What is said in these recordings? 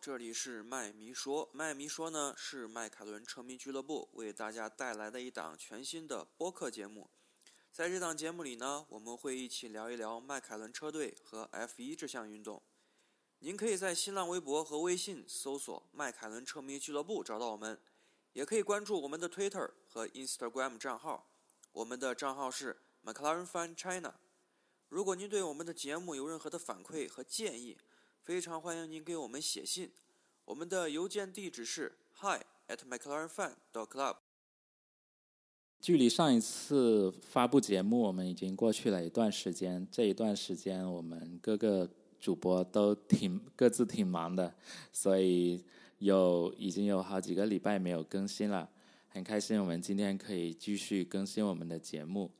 这里是麦迷说。麦迷说呢是迈凯伦车迷俱乐部为大家带来的一档全新的播客节目。在这档节目里呢，我们会一起聊一聊迈凯伦车队和 F1 这项运动。您可以在新浪微博和微信搜索“迈凯伦车迷俱乐部”找到我们，也可以关注我们的 Twitter 和 Instagram 账号。我们的账号是 McLaren Fan China。如果您对我们的节目有任何的反馈和建议，非常欢迎您给我们写信。我们的邮件地址是 hi at mclarenfan dot club。距离上一次发布节目，我们已经过去了一段时间。这一段时间，我们各个主播都挺各自挺忙的，所以有已经有好几个礼拜没有更新了。很开心，我们今天可以继续更新我们的节目。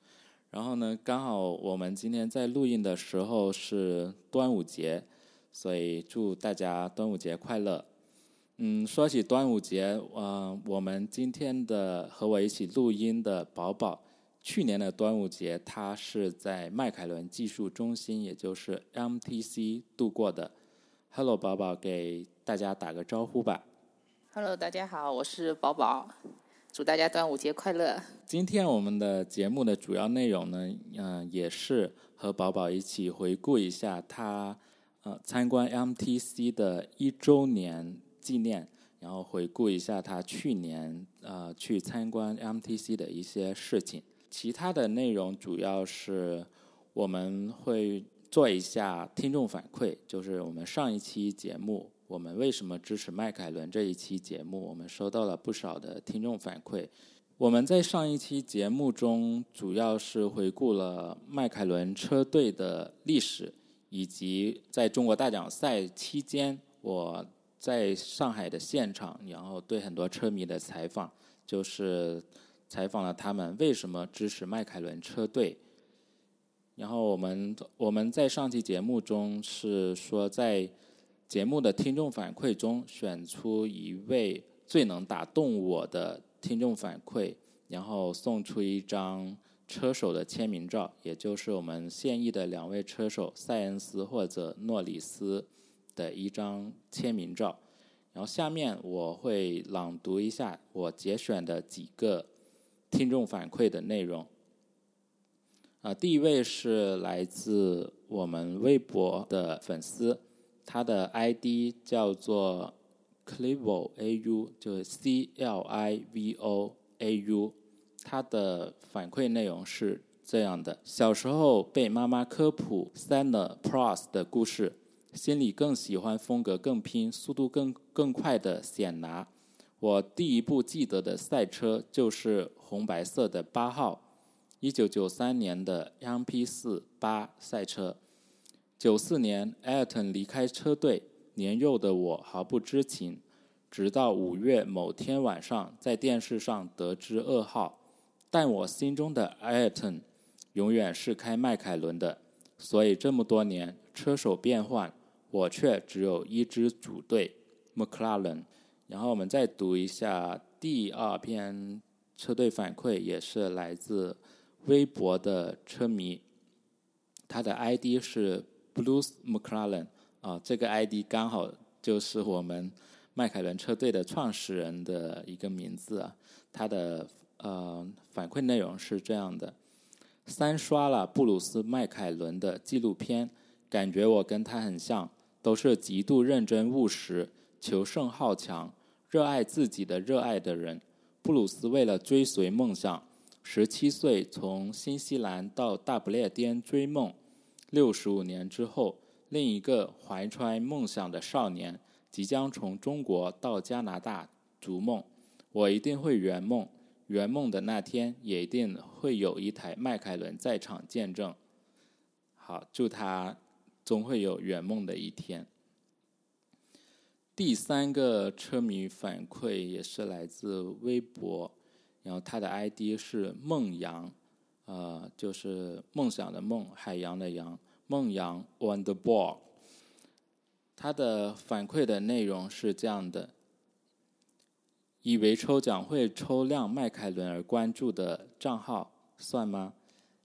然后呢，刚好我们今天在录音的时候是端午节，所以祝大家端午节快乐。嗯，说起端午节，嗯，我们今天的和我一起录音的宝宝，去年的端午节他是在迈凯伦技术中心，也就是 MTC 度过的。Hello，宝宝，给大家打个招呼吧。Hello，大家好，我是宝宝，祝大家端午节快乐。今天我们的节目的主要内容呢，嗯，也是和宝宝一起回顾一下他参观 MTC 的一周年。纪念，然后回顾一下他去年呃去参观 MTC 的一些事情。其他的内容主要是我们会做一下听众反馈，就是我们上一期节目我们为什么支持迈凯伦这一期节目，我们收到了不少的听众反馈。我们在上一期节目中主要是回顾了迈凯伦车队的历史，以及在中国大奖赛期间我。在上海的现场，然后对很多车迷的采访，就是采访了他们为什么支持迈凯伦车队。然后我们我们在上期节目中是说，在节目的听众反馈中选出一位最能打动我的听众反馈，然后送出一张车手的签名照，也就是我们现役的两位车手塞恩斯或者诺里斯。的一张签名照，然后下面我会朗读一下我节选的几个听众反馈的内容。啊，第一位是来自我们微博的粉丝，他的 ID 叫做 Clivo AU，就是 C L I V O A U，他的反馈内容是这样的：小时候被妈妈科普 Senna Pros 的故事。心里更喜欢风格更拼、速度更更快的显拿。我第一部记得的赛车就是红白色的八号，一九九三年的 MP 四八赛车。九四年艾尔顿离开车队，年幼的我毫不知情，直到五月某天晚上在电视上得知噩耗。但我心中的艾尔顿永远是开迈凯伦的，所以这么多年车手变换。我却只有一支主队，McLaren。然后我们再读一下第二篇车队反馈，也是来自微博的车迷，他的 ID 是 Blues McLaren 啊，这个 ID 刚好就是我们迈凯伦车队的创始人的一个名字啊。他的呃反馈内容是这样的：三刷了布鲁斯迈凯伦的纪录片，感觉我跟他很像。都是极度认真务实、求胜好强、热爱自己的热爱的人。布鲁斯为了追随梦想，十七岁从新西兰到大不列颠追梦。六十五年之后，另一个怀揣梦想的少年即将从中国到加拿大逐梦。我一定会圆梦，圆梦的那天也一定会有一台迈凯伦在场见证。好，祝他。总会有圆梦的一天。第三个车迷反馈也是来自微博，然后他的 ID 是梦阳，呃，就是梦想的梦，海洋的洋，梦阳 on the ball。他的反馈的内容是这样的：以为抽奖会抽亮迈凯伦而关注的账号算吗？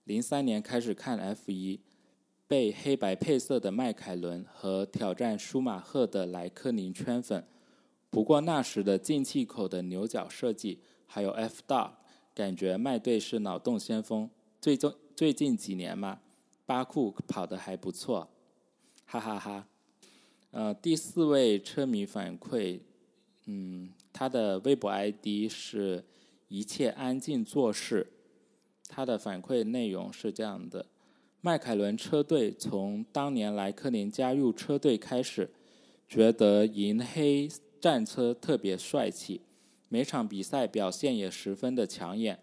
零三年开始看 F 一。被黑白配色的迈凯伦和挑战舒马赫的莱克宁圈粉。不过那时的进气口的牛角设计，还有 F 大，感觉麦队是脑洞先锋。最终最近几年嘛，巴库跑得还不错，哈哈哈。呃，第四位车迷反馈，嗯，他的微博 ID 是一切安静做事。他的反馈内容是这样的：迈凯伦车队从当年莱克宁加入车队开始，觉得银黑战车特别帅气，每场比赛表现也十分的抢眼。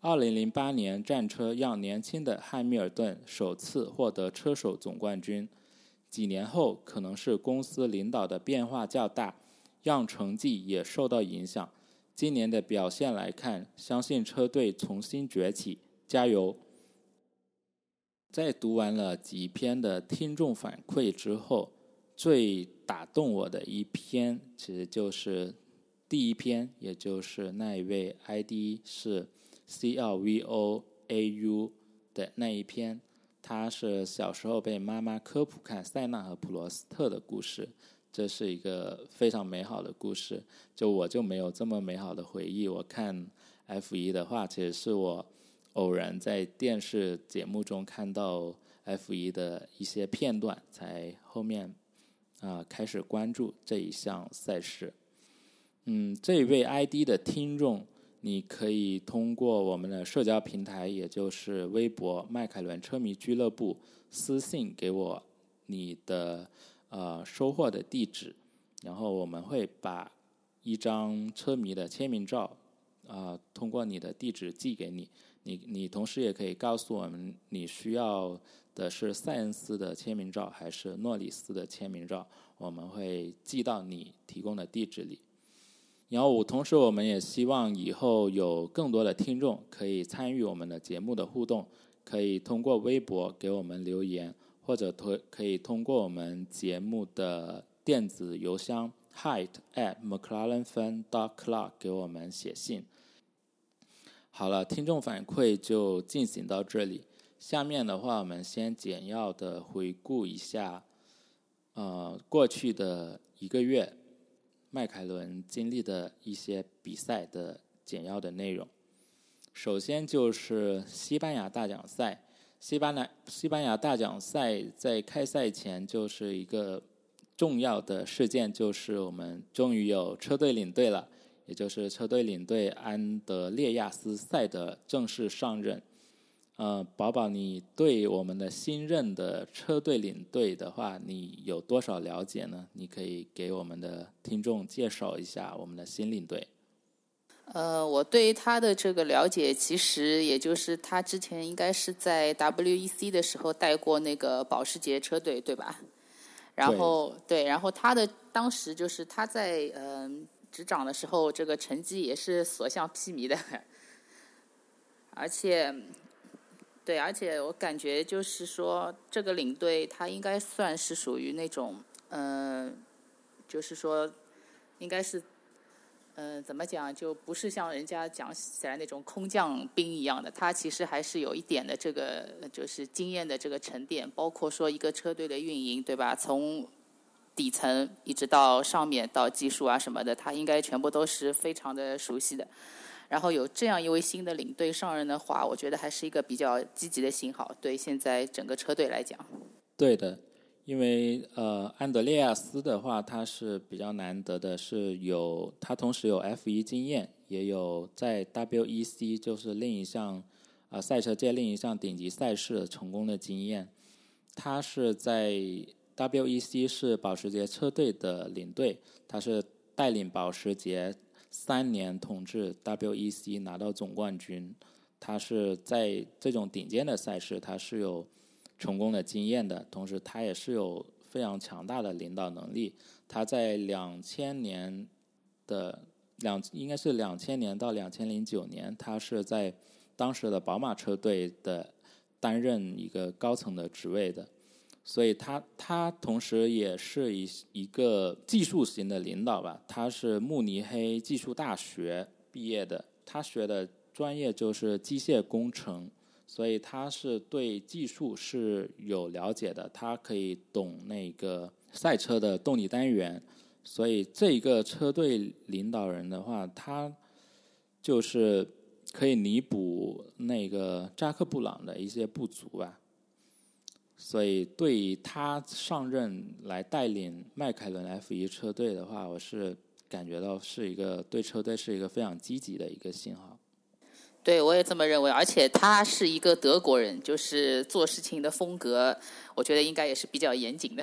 二零零八年战车让年轻的汉密尔顿首次获得车手总冠军。几年后，可能是公司领导的变化较大，让成绩也受到影响。今年的表现来看，相信车队重新崛起，加油！在读完了几篇的听众反馈之后，最打动我的一篇，其实就是第一篇，也就是那一位 ID 是 C L V O A U 的那一篇。他是小时候被妈妈科普看塞纳和普罗斯特的故事，这是一个非常美好的故事。就我就没有这么美好的回忆。我看 F 一的话，其实是我偶然在电视节目中看到 F 一的一些片段，才后面啊开始关注这一项赛事。嗯，这位 ID 的听众。你可以通过我们的社交平台，也就是微博“迈凯伦车迷俱乐部”私信给我你的呃收货的地址，然后我们会把一张车迷的签名照啊通过你的地址寄给你。你你同时也可以告诉我们你需要的是塞恩斯的签名照还是诺里斯的签名照，我们会寄到你提供的地址里。然后，我同时我们也希望以后有更多的听众可以参与我们的节目的互动，可以通过微博给我们留言，或者通可以通过我们节目的电子邮箱 height at mclarenfan dot club 给我们写信。好了，听众反馈就进行到这里。下面的话，我们先简要的回顾一下，呃，过去的一个月。迈凯伦经历的一些比赛的简要的内容，首先就是西班牙大奖赛。西班牙西班牙大奖赛在开赛前就是一个重要的事件，就是我们终于有车队领队了，也就是车队领队安德烈亚斯·塞德正式上任。呃，宝宝，你对我们的新任的车队领队的话，你有多少了解呢？你可以给我们的听众介绍一下我们的新领队。呃，我对他的这个了解，其实也就是他之前应该是在 WEC 的时候带过那个保时捷车队，对吧？然后对，然后他的当时就是他在嗯执掌的时候，这个成绩也是所向披靡的，而且。对，而且我感觉就是说，这个领队他应该算是属于那种，嗯，就是说，应该是，嗯，怎么讲，就不是像人家讲起来那种空降兵一样的，他其实还是有一点的这个，就是经验的这个沉淀，包括说一个车队的运营，对吧？从底层一直到上面到技术啊什么的，他应该全部都是非常的熟悉的。然后有这样一位新的领队上任的话，我觉得还是一个比较积极的信号，对现在整个车队来讲。对的，因为呃，安德烈亚斯的话，他是比较难得的，是有他同时有 F 一经验，也有在 WEC 就是另一项啊赛车界另一项顶级赛事成功的经验。他是在 WEC 是保时捷车队的领队，他是带领保时捷。三年统治 WEC 拿到总冠军，他是在这种顶尖的赛事，他是有成功的经验的。同时，他也是有非常强大的领导能力。他在两千年的两应该是两千年到两千零九年，他是在当时的宝马车队的担任一个高层的职位的。所以他他同时也是一一个技术型的领导吧，他是慕尼黑技术大学毕业的，他学的专业就是机械工程，所以他是对技术是有了解的，他可以懂那个赛车的动力单元。所以这个车队领导人的话，他就是可以弥补那个扎克布朗的一些不足吧。所以对于他上任来带领迈凯伦 F 一车队的话，我是感觉到是一个对车队是一个非常积极的一个信号。对，我也这么认为。而且他是一个德国人，就是做事情的风格，我觉得应该也是比较严谨的。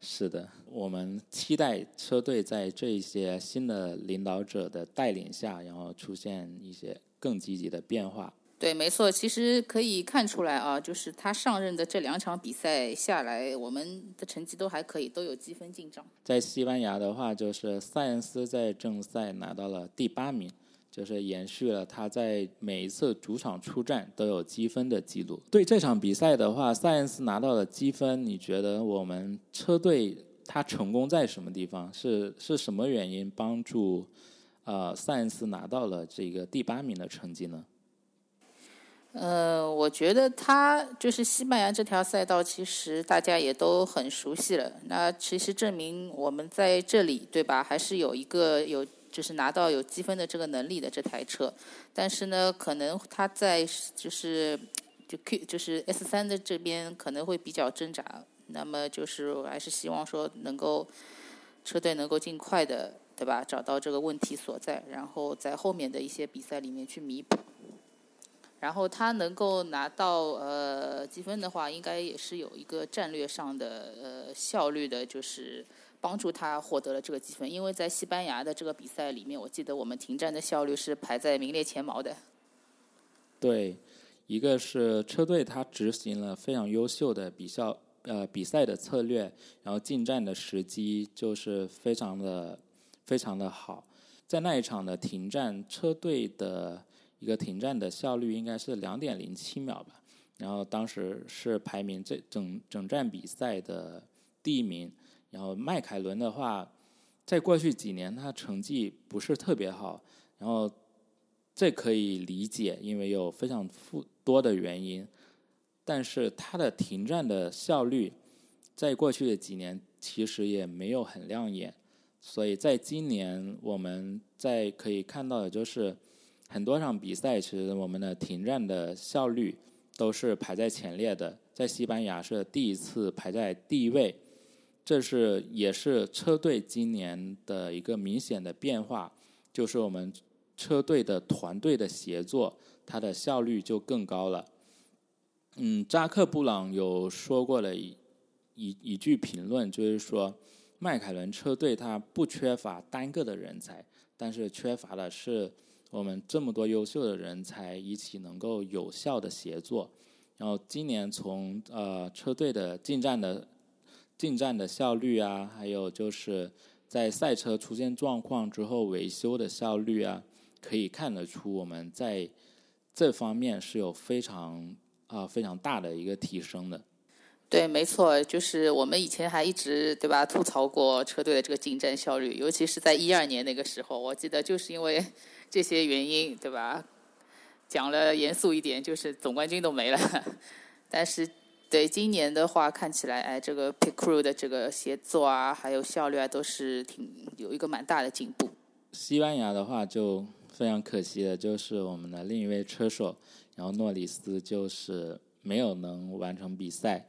是的，我们期待车队在这一些新的领导者的带领下，然后出现一些更积极的变化。对，没错，其实可以看出来啊，就是他上任的这两场比赛下来，我们的成绩都还可以，都有积分进账。在西班牙的话，就是塞恩斯在正赛拿到了第八名。就是延续了他在每一次主场出战都有积分的记录。对这场比赛的话，塞恩斯拿到了积分，你觉得我们车队他成功在什么地方？是是什么原因帮助呃塞恩斯拿到了这个第八名的成绩呢？呃，我觉得他就是西班牙这条赛道，其实大家也都很熟悉了。那其实证明我们在这里，对吧？还是有一个有。就是拿到有积分的这个能力的这台车，但是呢，可能他在就是就 Q 就是 S 三的这边可能会比较挣扎。那么就是我还是希望说能够车队能够尽快的对吧找到这个问题所在，然后在后面的一些比赛里面去弥补。然后他能够拿到呃积分的话，应该也是有一个战略上的呃效率的，就是。帮助他获得了这个积分，因为在西班牙的这个比赛里面，我记得我们停战的效率是排在名列前茅的。对，一个是车队他执行了非常优秀的比较呃比赛的策略，然后进站的时机就是非常的非常的好。在那一场的停战，车队的一个停战的效率应该是两点零七秒吧，然后当时是排名这整整站比赛的第一名。然后迈凯伦的话，在过去几年他成绩不是特别好，然后这可以理解，因为有非常富多的原因。但是他的停战的效率，在过去的几年其实也没有很亮眼，所以在今年我们在可以看到的就是很多场比赛，其实我们的停战的效率都是排在前列的，在西班牙是第一次排在第一位。这是也是车队今年的一个明显的变化，就是我们车队的团队的协作，它的效率就更高了。嗯，扎克布朗有说过了一一一句评论，就是说，迈凯伦车队它不缺乏单个的人才，但是缺乏的是我们这么多优秀的人才一起能够有效的协作。然后今年从呃车队的进站的。进站的效率啊，还有就是在赛车出现状况之后维修的效率啊，可以看得出我们在这方面是有非常啊非常大的一个提升的。对，没错，就是我们以前还一直对吧吐槽过车队的这个进站效率，尤其是在一二年那个时候，我记得就是因为 这些原因对吧？讲了严肃一点，就是总冠军都没了，但是。对，今年的话看起来，哎，这个 pit crew 的这个协作啊，还有效率啊，都是挺有一个蛮大的进步。西班牙的话就非常可惜的，就是我们的另一位车手，然后诺里斯就是没有能完成比赛。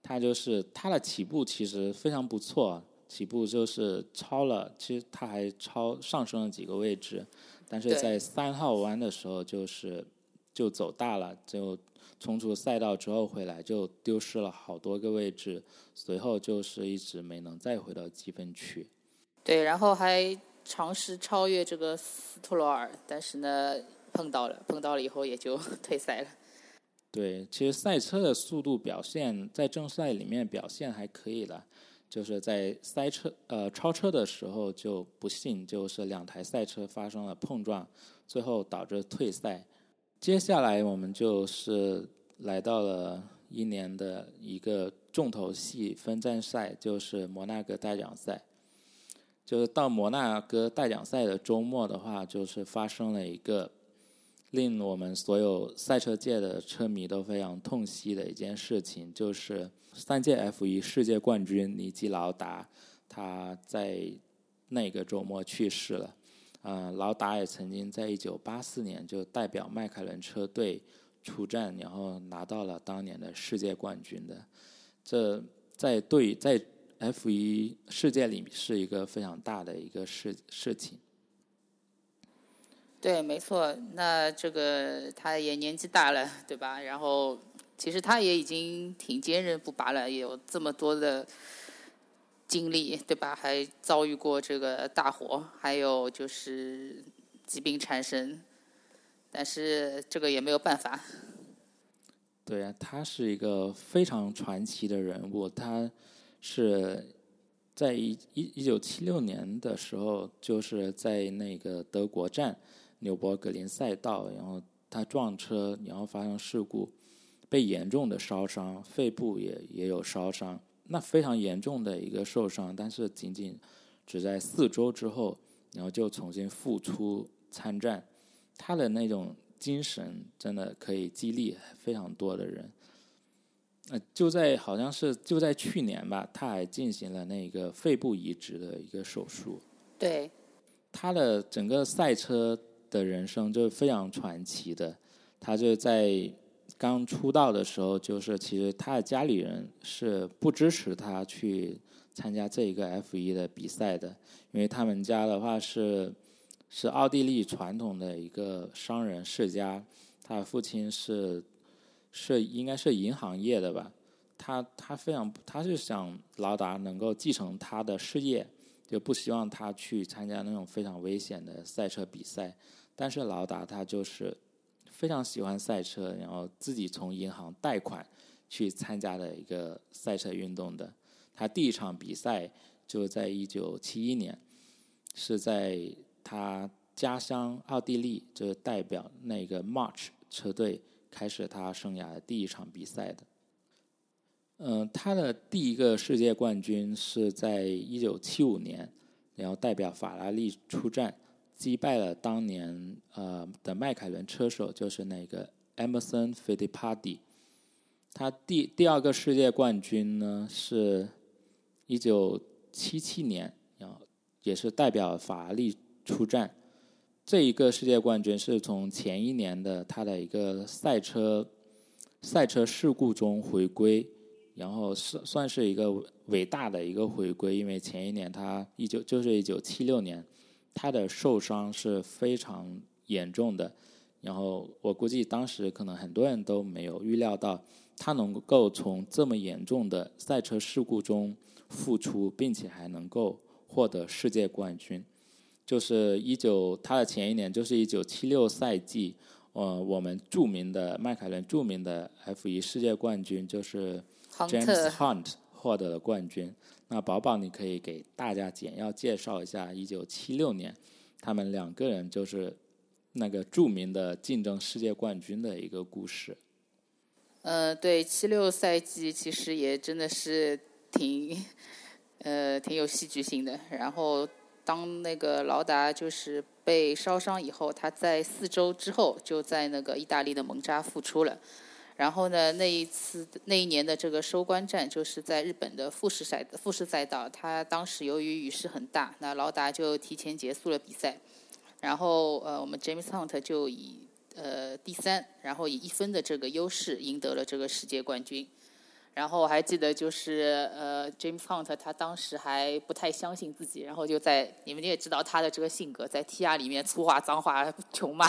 他就是他的起步其实非常不错，起步就是超了，其实他还超上升了几个位置，但是在三号弯的时候就是就走大了，就。冲出赛道之后回来就丢失了好多个位置，随后就是一直没能再回到积分区。对，然后还尝试超越这个斯托罗尔，但是呢碰到了，碰到了以后也就 退赛了。对，其实赛车的速度表现在正赛里面表现还可以的，就是在赛车呃超车的时候就不幸就是两台赛车发生了碰撞，最后导致退赛。接下来我们就是来到了一年的一个重头戏分站赛，就是摩纳哥大奖赛。就是到摩纳哥大奖赛的周末的话，就是发生了一个令我们所有赛车界的车迷都非常痛惜的一件事情，就是三届 F 一世界冠军尼基劳达，他在那个周末去世了。嗯，劳达也曾经在一九八四年就代表迈凯伦车队出战，然后拿到了当年的世界冠军的。这在对在 F 一世界里是一个非常大的一个事事情。对，没错。那这个他也年纪大了，对吧？然后其实他也已经挺坚韧不拔了，也有这么多的经历，对吧？还遭遇过这个大火，还有就是疾病缠身，但是这个也没有办法。对啊，他是一个非常传奇的人物。他是在一一一九七六年的时候，就是在那个德国站。纽博格林赛道，然后他撞车，然后发生事故，被严重的烧伤，肺部也也有烧伤，那非常严重的一个受伤，但是仅仅只在四周之后，然后就重新复出参战，他的那种精神真的可以激励非常多的人。呃，就在好像是就在去年吧，他还进行了那个肺部移植的一个手术。对，他的整个赛车。的人生就是非常传奇的。他就在刚出道的时候，就是其实他的家里人是不支持他去参加这一个 F 一的比赛的，因为他们家的话是是奥地利传统的一个商人世家，他的父亲是是应该是银行业的吧。他他非常他是想劳达能够继承他的事业，就不希望他去参加那种非常危险的赛车比赛。但是劳达他就是非常喜欢赛车，然后自己从银行贷款去参加的一个赛车运动的。他第一场比赛就在一九七一年，是在他家乡奥地利，就是代表那个 March 车队开始他生涯的第一场比赛的。嗯，他的第一个世界冠军是在一九七五年，然后代表法拉利出战。击败了当年呃的迈凯伦车手，就是那个 Emerson Fittipaldi。他第第二个世界冠军呢，是一九七七年，然后也是代表法拉利出战。这一个世界冠军是从前一年的他的一个赛车赛车事故中回归，然后是算是一个伟大的一个回归，因为前一年他一九就是一九七六年。他的受伤是非常严重的，然后我估计当时可能很多人都没有预料到他能够从这么严重的赛车事故中复出，并且还能够获得世界冠军。就是一九他的前一年，就是一九七六赛季，呃，我们著名的迈凯伦著名的 F 一世界冠军就是 James Hunt 获得了冠军。那宝宝，你可以给大家简要介绍一下一九七六年，他们两个人就是那个著名的竞争世界冠军的一个故事。呃，对，七六赛季其实也真的是挺呃挺有戏剧性的。然后当那个劳达就是被烧伤以后，他在四周之后就在那个意大利的蒙扎复出了。然后呢，那一次那一年的这个收官战就是在日本的富士赛富士赛道，他当时由于雨势很大，那劳达就提前结束了比赛，然后呃，我们 James Hunt 就以呃第三，然后以一分的这个优势赢得了这个世界冠军。然后我还记得，就是呃，James Hunt 他当时还不太相信自己，然后就在你们也知道他的这个性格，在 T R 里面粗话脏话穷骂，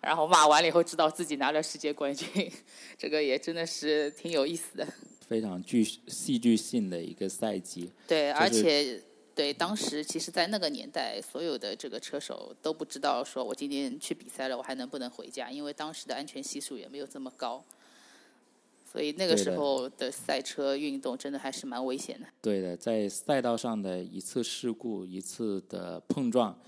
然后骂完了以后知道自己拿了世界冠军，这个也真的是挺有意思的。非常具戏剧性的一个赛季。对，而且对当时其实，在那个年代，所有的这个车手都不知道说我今天去比赛了，我还能不能回家，因为当时的安全系数也没有这么高。所以那个时候的赛车运动真的还是蛮危险的。对的，在赛道上的一次事故、一次的碰撞，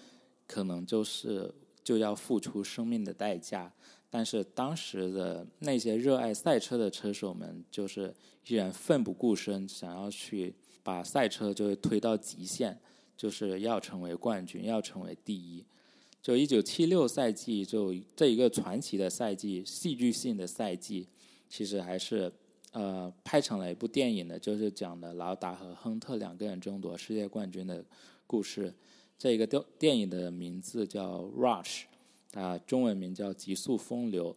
可能就是就要付出生命的代价。但是当时的那些热爱赛车的车手们，就是依然奋不顾身，想要去把赛车就推到极限，就是要成为冠军，要成为第一。就一九七六赛季，就这一个传奇的赛季，戏剧性的赛季，其实还是呃拍成了一部电影的，就是讲的劳达和亨特两个人争夺世界冠军的故事。这个电电影的名字叫《Rush》，啊，中文名叫《极速风流》。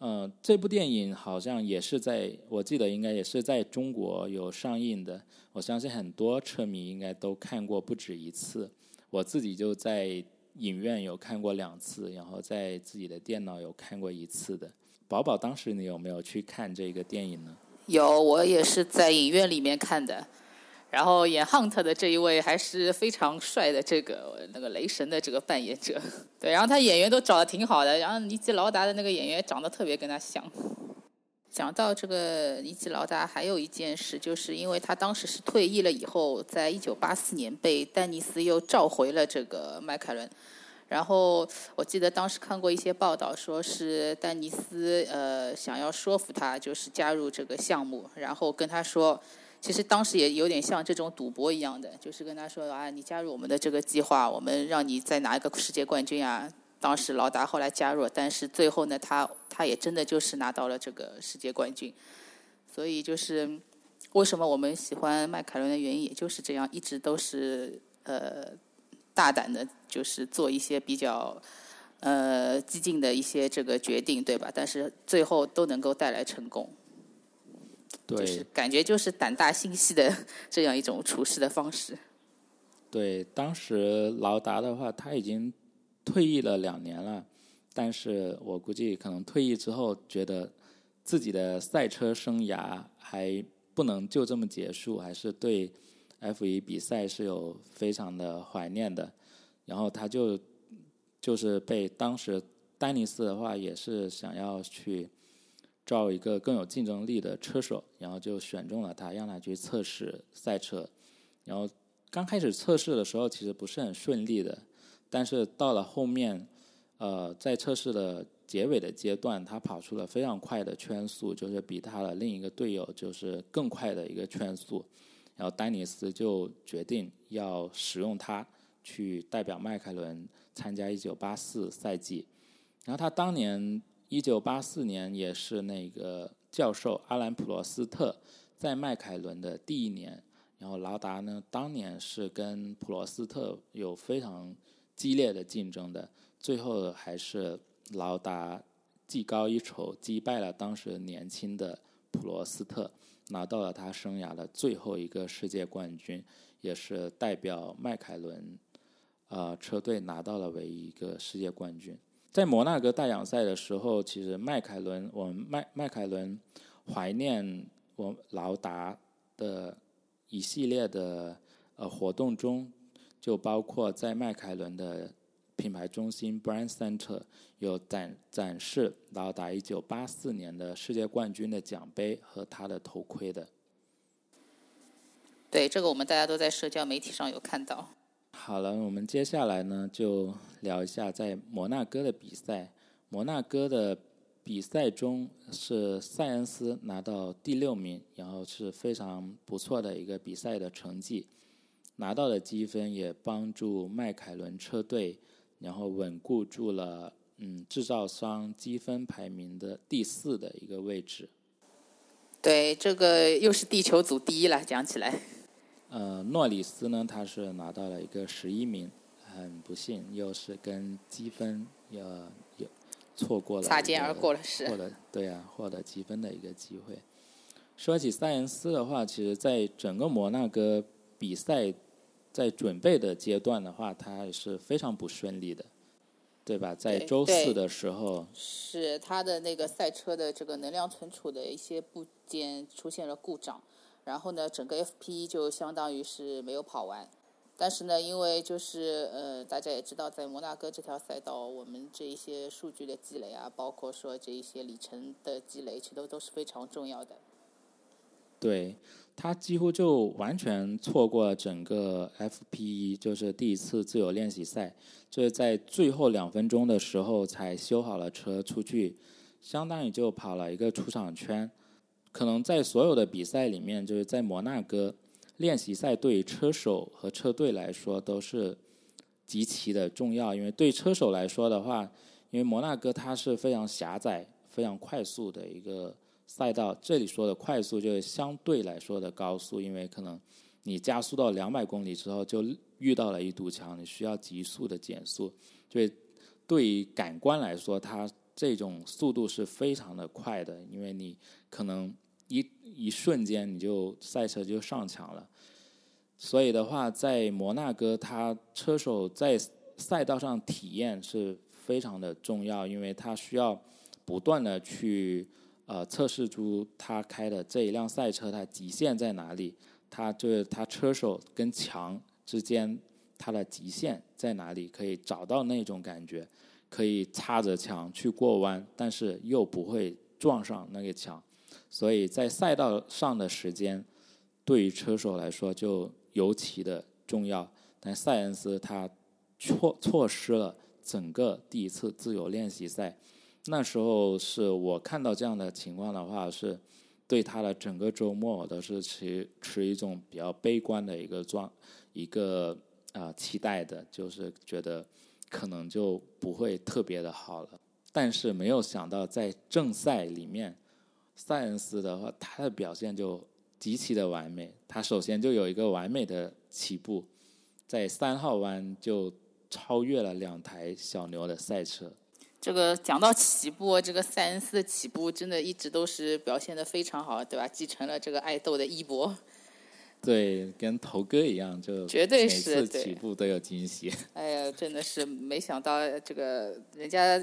嗯，这部电影好像也是在，我记得应该也是在中国有上映的。我相信很多车迷应该都看过不止一次。我自己就在。影院有看过两次，然后在自己的电脑有看过一次的。宝宝，当时你有没有去看这个电影呢？有，我也是在影院里面看的。然后演 Hunt 的这一位还是非常帅的，这个那个雷神的这个扮演者。对，然后他演员都找的挺好的，然后尼基劳达的那个演员长得特别跟他像。讲到这个尼基劳达，还有一件事，就是因为他当时是退役了以后，在一九八四年被丹尼斯又召回了这个迈凯伦。然后我记得当时看过一些报道，说是丹尼斯呃想要说服他，就是加入这个项目，然后跟他说，其实当时也有点像这种赌博一样的，就是跟他说啊，你加入我们的这个计划，我们让你再拿一个世界冠军啊。当时劳达后来加入，但是最后呢，他他也真的就是拿到了这个世界冠军。所以就是为什么我们喜欢迈凯伦的原因，也就是这样，一直都是呃。大胆的，就是做一些比较呃激进的一些这个决定，对吧？但是最后都能够带来成功。对，感觉就是胆大心细的这样一种处事的方式。对，当时劳达的话，他已经退役了两年了，但是我估计可能退役之后，觉得自己的赛车生涯还不能就这么结束，还是对。F 一比赛是有非常的怀念的，然后他就就是被当时丹尼斯的话也是想要去招一个更有竞争力的车手，然后就选中了他，让他去测试赛车。然后刚开始测试的时候其实不是很顺利的，但是到了后面，呃，在测试的结尾的阶段，他跑出了非常快的圈速，就是比他的另一个队友就是更快的一个圈速。然后丹尼斯就决定要使用他去代表迈凯伦参加1984赛季。然后他当年1984年也是那个教授阿兰普罗斯特在迈凯伦的第一年。然后劳达呢，当年是跟普罗斯特有非常激烈的竞争的，最后还是劳达技高一筹击败了当时年轻的普罗斯特。拿到了他生涯的最后一个世界冠军，也是代表迈凯伦，呃，车队拿到了唯一一个世界冠军。在摩纳哥大奖赛的时候，其实迈凯伦，我们迈迈凯伦怀念我劳达的一系列的呃活动中，就包括在迈凯伦的。品牌中心 Brand Center 有展展示劳达一九八四年的世界冠军的奖杯和他的头盔的。对，这个我们大家都在社交媒体上有看到。好了，我们接下来呢就聊一下在摩纳哥的比赛。摩纳哥的比赛中是塞恩斯拿到第六名，然后是非常不错的一个比赛的成绩，拿到的积分也帮助迈凯伦车队。然后稳固住了，嗯，制造商积分排名的第四的一个位置。对，这个又是地球组第一了，讲起来。呃，诺里斯呢，他是拿到了一个十一名，很不幸，又是跟积分要有错过了，擦肩而过了，是获得对啊，获得积分的一个机会。说起塞恩斯的话，其实在整个摩纳哥比赛。在准备的阶段的话，他也是非常不顺利的，对吧？在周四的时候，是他的那个赛车的这个能量存储的一些部件出现了故障，然后呢，整个 FP 就相当于是没有跑完。但是呢，因为就是呃，大家也知道，在摩纳哥这条赛道，我们这一些数据的积累啊，包括说这一些里程的积累，其实都都是非常重要的。对。他几乎就完全错过了整个 FP，就是第一次自由练习赛，就是在最后两分钟的时候才修好了车出去，相当于就跑了一个出场圈。可能在所有的比赛里面，就是在摩纳哥练习赛，对于车手和车队来说都是极其的重要，因为对车手来说的话，因为摩纳哥它是非常狭窄、非常快速的一个赛道。这里说的快速就是相对来说的高速，因为可能你加速到两百公里之后就遇到了一堵墙，你需要急速的减速。就对于感官来说，它这种速度是非常的快的，因为你可能一一瞬间你就赛车就上墙了。所以的话，在摩纳哥，它车手在赛道上体验是非常的重要，因为他需要不断的去呃测试出他开的这一辆赛车它极限在哪里，他就是他车手跟墙之间它的极限在哪里，可以找到那种感觉，可以擦着墙去过弯，但是又不会撞上那个墙，所以在赛道上的时间对于车手来说就。尤其的重要，但塞恩斯他错错失了整个第一次自由练习赛。那时候是我看到这样的情况的话，是对他的整个周末我都是持持一种比较悲观的一个状一个啊期待的，就是觉得可能就不会特别的好了。但是没有想到在正赛里面，塞恩斯的话他的表现就。极其的完美，他首先就有一个完美的起步，在三号弯就超越了两台小牛的赛车。这个讲到起步，这个塞恩斯的起步真的一直都是表现的非常好，对吧？继承了这个爱豆的衣钵。对，跟头哥一样，就绝对是每次起步都有惊喜。哎呀，真的是没想到这个人家，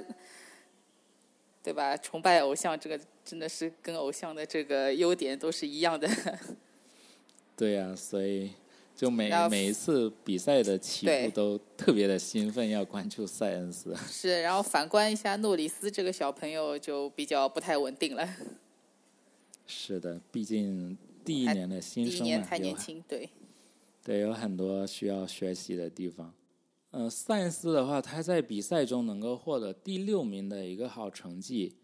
对吧？崇拜偶像这个。真的是跟偶像的这个优点都是一样的。对呀，所以就每每一次比赛的起步都特别的兴奋，要关注塞恩斯。是，然后反观一下诺里斯这个小朋友就比较不太稳定了。是的，毕竟第一年的新生嘛，太年轻，对。对，有很多需要学习的地方。嗯，塞恩斯的话，他在比赛中能够获得第六名的一个好成绩。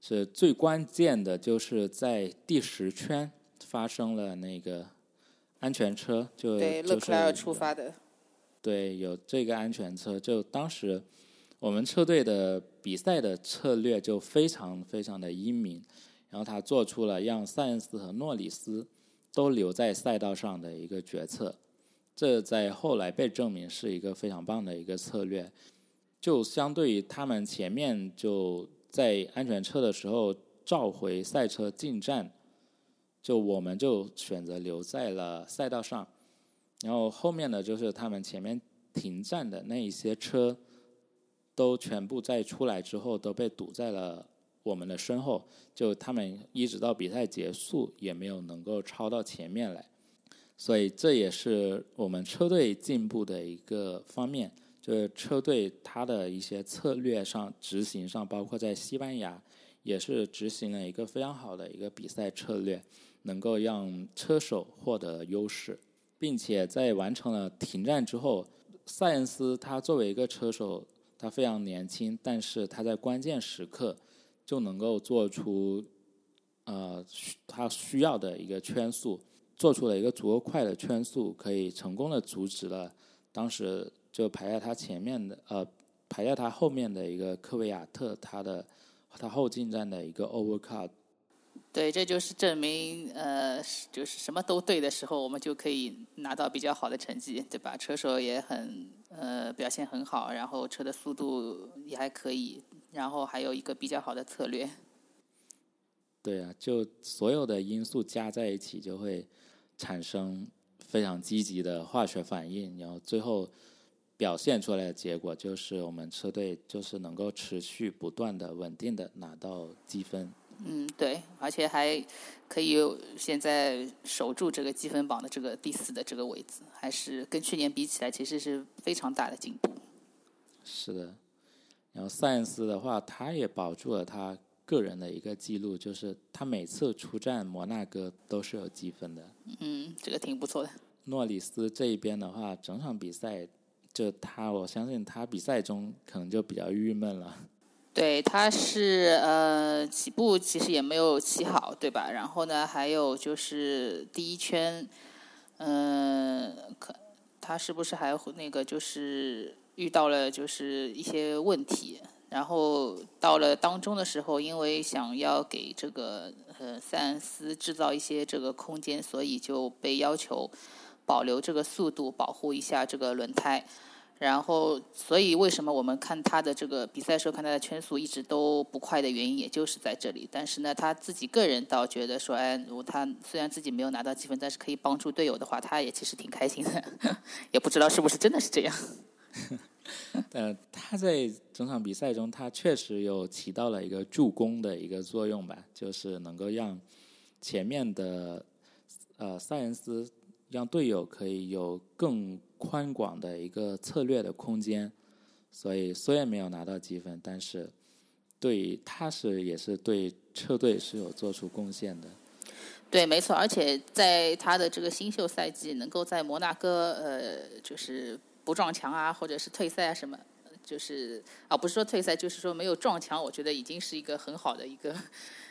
是最关键的，就是在第十圈发生了那个安全车，就对勒克莱尔出发的。对，有这个安全车，就当时我们车队的比赛的策略就非常非常的英明，然后他做出了让塞恩斯和诺里斯都留在赛道上的一个决策，这在后来被证明是一个非常棒的一个策略，就相对于他们前面就。在安全车的时候召回赛车进站，就我们就选择留在了赛道上，然后后面的就是他们前面停站的那一些车，都全部在出来之后都被堵在了我们的身后，就他们一直到比赛结束也没有能够超到前面来，所以这也是我们车队进步的一个方面。就是车队它的一些策略上执行上，包括在西班牙也是执行了一个非常好的一个比赛策略，能够让车手获得优势，并且在完成了停站之后，塞恩斯他作为一个车手，他非常年轻，但是他在关键时刻就能够做出呃他需要的一个圈速，做出了一个足够快的圈速，可以成功的阻止了当时。就排在他前面的，呃，排在他后面的一个科维亚特，他的他后进站的一个 overcut。对，这就是证明，呃，就是什么都对的时候，我们就可以拿到比较好的成绩，对吧？车手也很，呃，表现很好，然后车的速度也还可以，然后还有一个比较好的策略。对啊，就所有的因素加在一起，就会产生非常积极的化学反应，然后最后。表现出来的结果就是我们车队就是能够持续不断的稳定的拿到积分。嗯，对，而且还可以现在守住这个积分榜的这个第四的这个位置，还是跟去年比起来其实是非常大的进步。是的，然后塞恩斯的话，他也保住了他个人的一个记录，就是他每次出战摩纳哥都是有积分的。嗯，这个挺不错的。诺里斯这一边的话，整场比赛。就他，我相信他比赛中可能就比较郁闷了。对，他是呃起步其实也没有起好，对吧？然后呢，还有就是第一圈，嗯，可他是不是还那个就是遇到了就是一些问题，然后到了当中的时候，因为想要给这个呃塞恩斯制造一些这个空间，所以就被要求保留这个速度，保护一下这个轮胎。然后，所以为什么我们看他的这个比赛时候看他的圈速一直都不快的原因，也就是在这里。但是呢，他自己个人倒觉得说，哎，如果他虽然自己没有拿到积分，但是可以帮助队友的话，他也其实挺开心的。也不知道是不是真的是这样。呃，他在整场比赛中，他确实有起到了一个助攻的一个作用吧，就是能够让前面的呃塞恩斯让队友可以有更。宽广的一个策略的空间，所以虽然没有拿到积分，但是对他是也是对车队是有做出贡献的。对，没错，而且在他的这个新秀赛季，能够在摩纳哥呃，就是不撞墙啊，或者是退赛啊什么，就是啊，不是说退赛，就是说没有撞墙，我觉得已经是一个很好的一个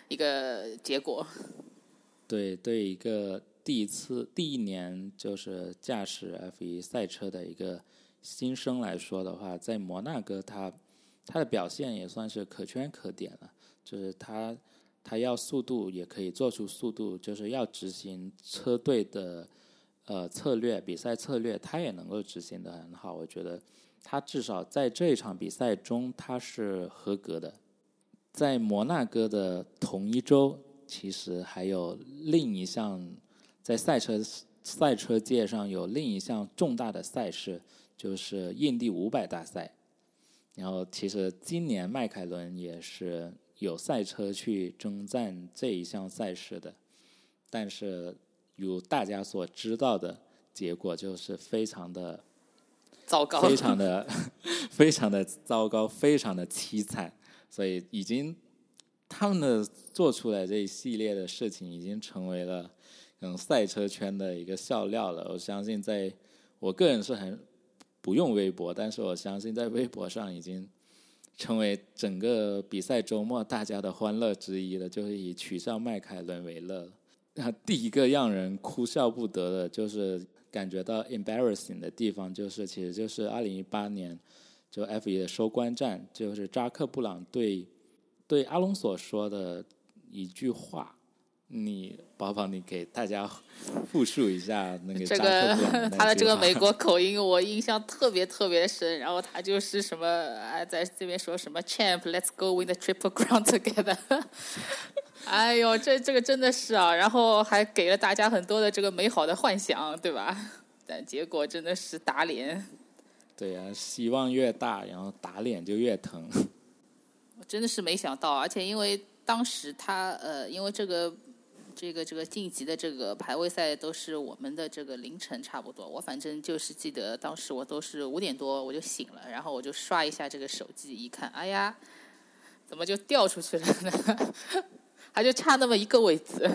一个结果。对，对一个。第一次第一年就是驾驶 F 一赛车的一个新生来说的话，在摩纳哥他他的表现也算是可圈可点了。就是他他要速度也可以做出速度，就是要执行车队的呃策略比赛策略，他也能够执行的很好。我觉得他至少在这一场比赛中他是合格的。在摩纳哥的同一周，其实还有另一项。在赛车赛车界上有另一项重大的赛事，就是印第五百大赛。然后，其实今年迈凯伦也是有赛车去征战这一项赛事的，但是如大家所知道的结果就是非常的糟糕，非常的 非常的糟糕，非常的凄惨。所以，已经他们的做出来这一系列的事情，已经成为了。嗯，赛车圈的一个笑料了。我相信，在我个人是很不用微博，但是我相信在微博上已经成为整个比赛周末大家的欢乐之一了，就是以取笑迈凯伦为乐。那第一个让人哭笑不得的，就是感觉到 embarrassing 的地方，就是其实就是二零一八年就 F 一的收官战，就是扎克布朗对对阿隆索说的一句话。你宝宝，你给大家复述一下那个这个他的这个美国口音，我印象特别特别深。然后他就是什么啊，在这边说什么 “champ”，“let's go win the triple crown together”。哎呦，这这个真的是啊，然后还给了大家很多的这个美好的幻想，对吧？但结果真的是打脸。对呀，希望越大，然后打脸就越疼。我真的是没想到，而且因为当时他呃，因为这个。这个这个晋级的这个排位赛都是我们的这个凌晨差不多，我反正就是记得当时我都是五点多我就醒了，然后我就刷一下这个手机，一看，哎呀，怎么就掉出去了呢？还就差那么一个位置。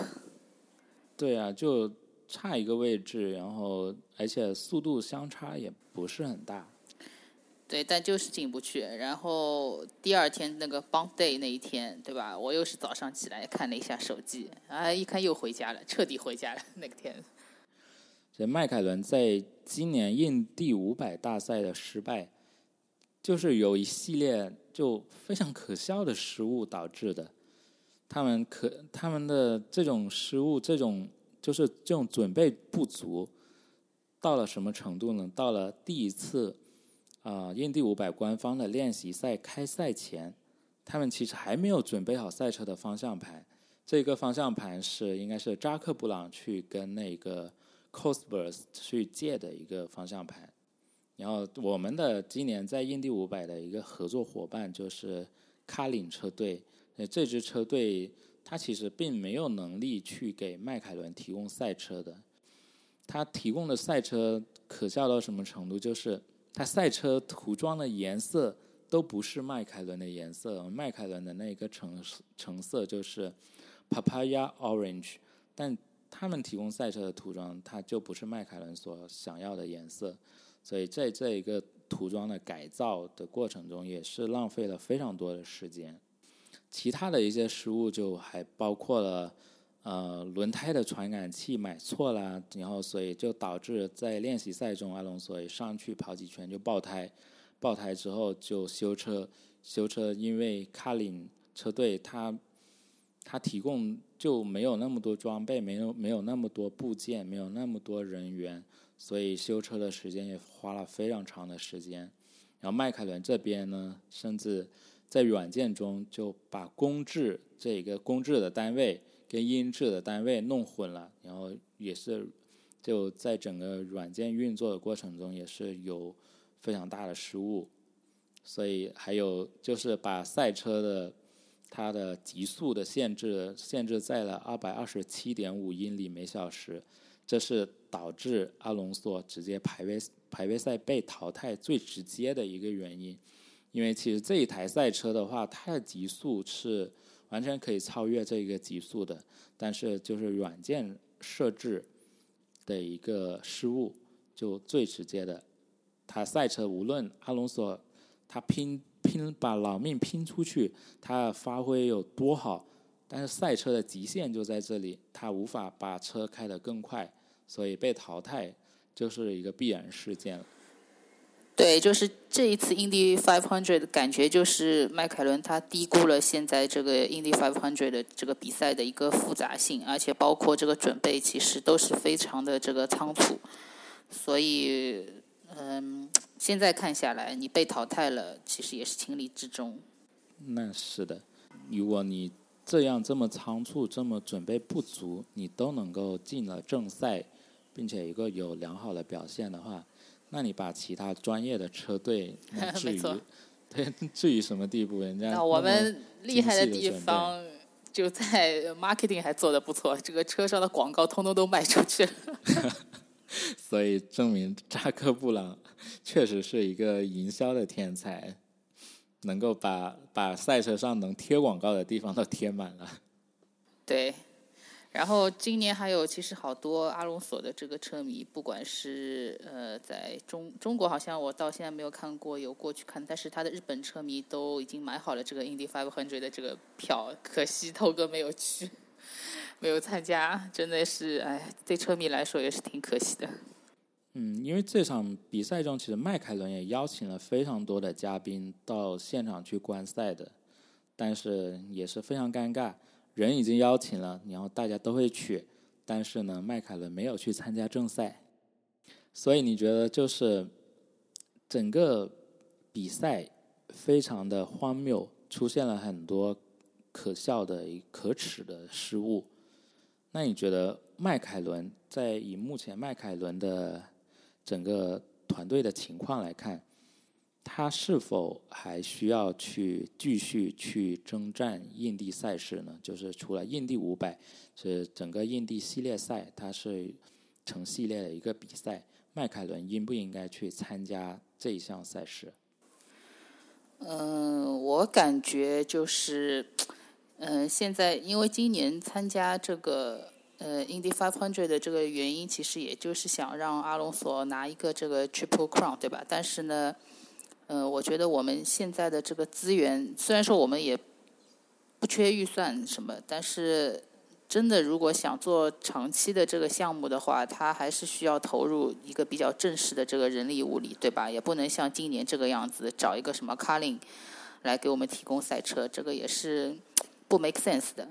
对啊，就差一个位置，然后而且速度相差也不是很大。对，但就是进不去。然后第二天那个 Bonday 那一天，对吧？我又是早上起来看了一下手机，啊，一看又回家了，彻底回家了。那个天，这迈凯伦在今年印第五百大赛的失败，就是有一系列就非常可笑的失误导致的。他们可他们的这种失误，这种就是这种准备不足，到了什么程度呢？到了第一次。啊，印第五百官方的练习赛开赛前，他们其实还没有准备好赛车的方向盘。这个方向盘是应该是扎克布朗去跟那个 Cosworth 去借的一个方向盘。然后我们的今年在印第五百的一个合作伙伴就是卡林车队。这支车队他其实并没有能力去给迈凯伦提供赛车的。他提供的赛车可笑到什么程度？就是它赛车涂装的颜色都不是迈凯伦的颜色，迈凯伦的那个橙橙色就是 papaya orange，但他们提供赛车的涂装，它就不是迈凯伦所想要的颜色，所以在这一个涂装的改造的过程中，也是浪费了非常多的时间。其他的一些失误就还包括了。呃，轮胎的传感器买错了，然后所以就导致在练习赛中，阿隆索上去跑几圈就爆胎，爆胎之后就修车，修车因为卡林车队他他提供就没有那么多装备，没有没有那么多部件，没有那么多人员，所以修车的时间也花了非常长的时间。然后迈凯伦这边呢，甚至在软件中就把公制这个公制的单位跟音质的单位弄混了，然后也是就在整个软件运作的过程中也是有非常大的失误，所以还有就是把赛车的它的极速的限制限制在了二百二十七点五英里每小时，这是导致阿隆索直接排位。排位赛被淘汰最直接的一个原因，因为其实这一台赛车的话，它的极速是完全可以超越这个极速的，但是就是软件设置的一个失误，就最直接的，他赛车无论阿隆索他拼拼把老命拼出去，他发挥有多好，但是赛车的极限就在这里，他无法把车开得更快，所以被淘汰。就是一个必然事件了。对，就是这一次 Indy 500感觉就是迈凯伦他低估了现在这个 Indy 500的这个比赛的一个复杂性，而且包括这个准备其实都是非常的这个仓促，所以嗯，现在看下来你被淘汰了，其实也是情理之中。那是的，如果你这样这么仓促，这么准备不足，你都能够进了正赛。并且一个有良好的表现的话，那你把其他专业的车队至于 对至于什么地步？人家那我们厉害的地方就在 marketing 还做的不错，这个车上的广告通通都卖出去了。所以证明扎克布朗确实是一个营销的天才，能够把把赛车上能贴广告的地方都贴满了。对。然后今年还有其实好多阿隆索的这个车迷，不管是呃在中中国，好像我到现在没有看过有过去看，但是他的日本车迷都已经买好了这个 Indy 500的这个票，可惜头哥没有去，没有参加，真的是哎，对车迷来说也是挺可惜的。嗯，因为这场比赛中，其实迈凯伦也邀请了非常多的嘉宾到现场去观赛的，但是也是非常尴尬。人已经邀请了，然后大家都会去，但是呢，迈凯伦没有去参加正赛，所以你觉得就是整个比赛非常的荒谬，出现了很多可笑的、可耻的失误。那你觉得迈凯伦在以目前迈凯伦的整个团队的情况来看？他是否还需要去继续去征战印地赛事呢？就是除了印地五百，是整个印地系列赛，它是成系列的一个比赛。迈凯伦应不应该去参加这一项赛事？嗯，我感觉就是，嗯，现在因为今年参加这个呃 Indy Five Hundred 的这个原因，其实也就是想让阿隆索拿一个这个 Triple Crown，对吧？但是呢。嗯，我觉得我们现在的这个资源，虽然说我们也不缺预算什么，但是真的如果想做长期的这个项目的话，它还是需要投入一个比较正式的这个人力物力，对吧？也不能像今年这个样子找一个什么 Carlin 来给我们提供赛车，这个也是不 make sense 的。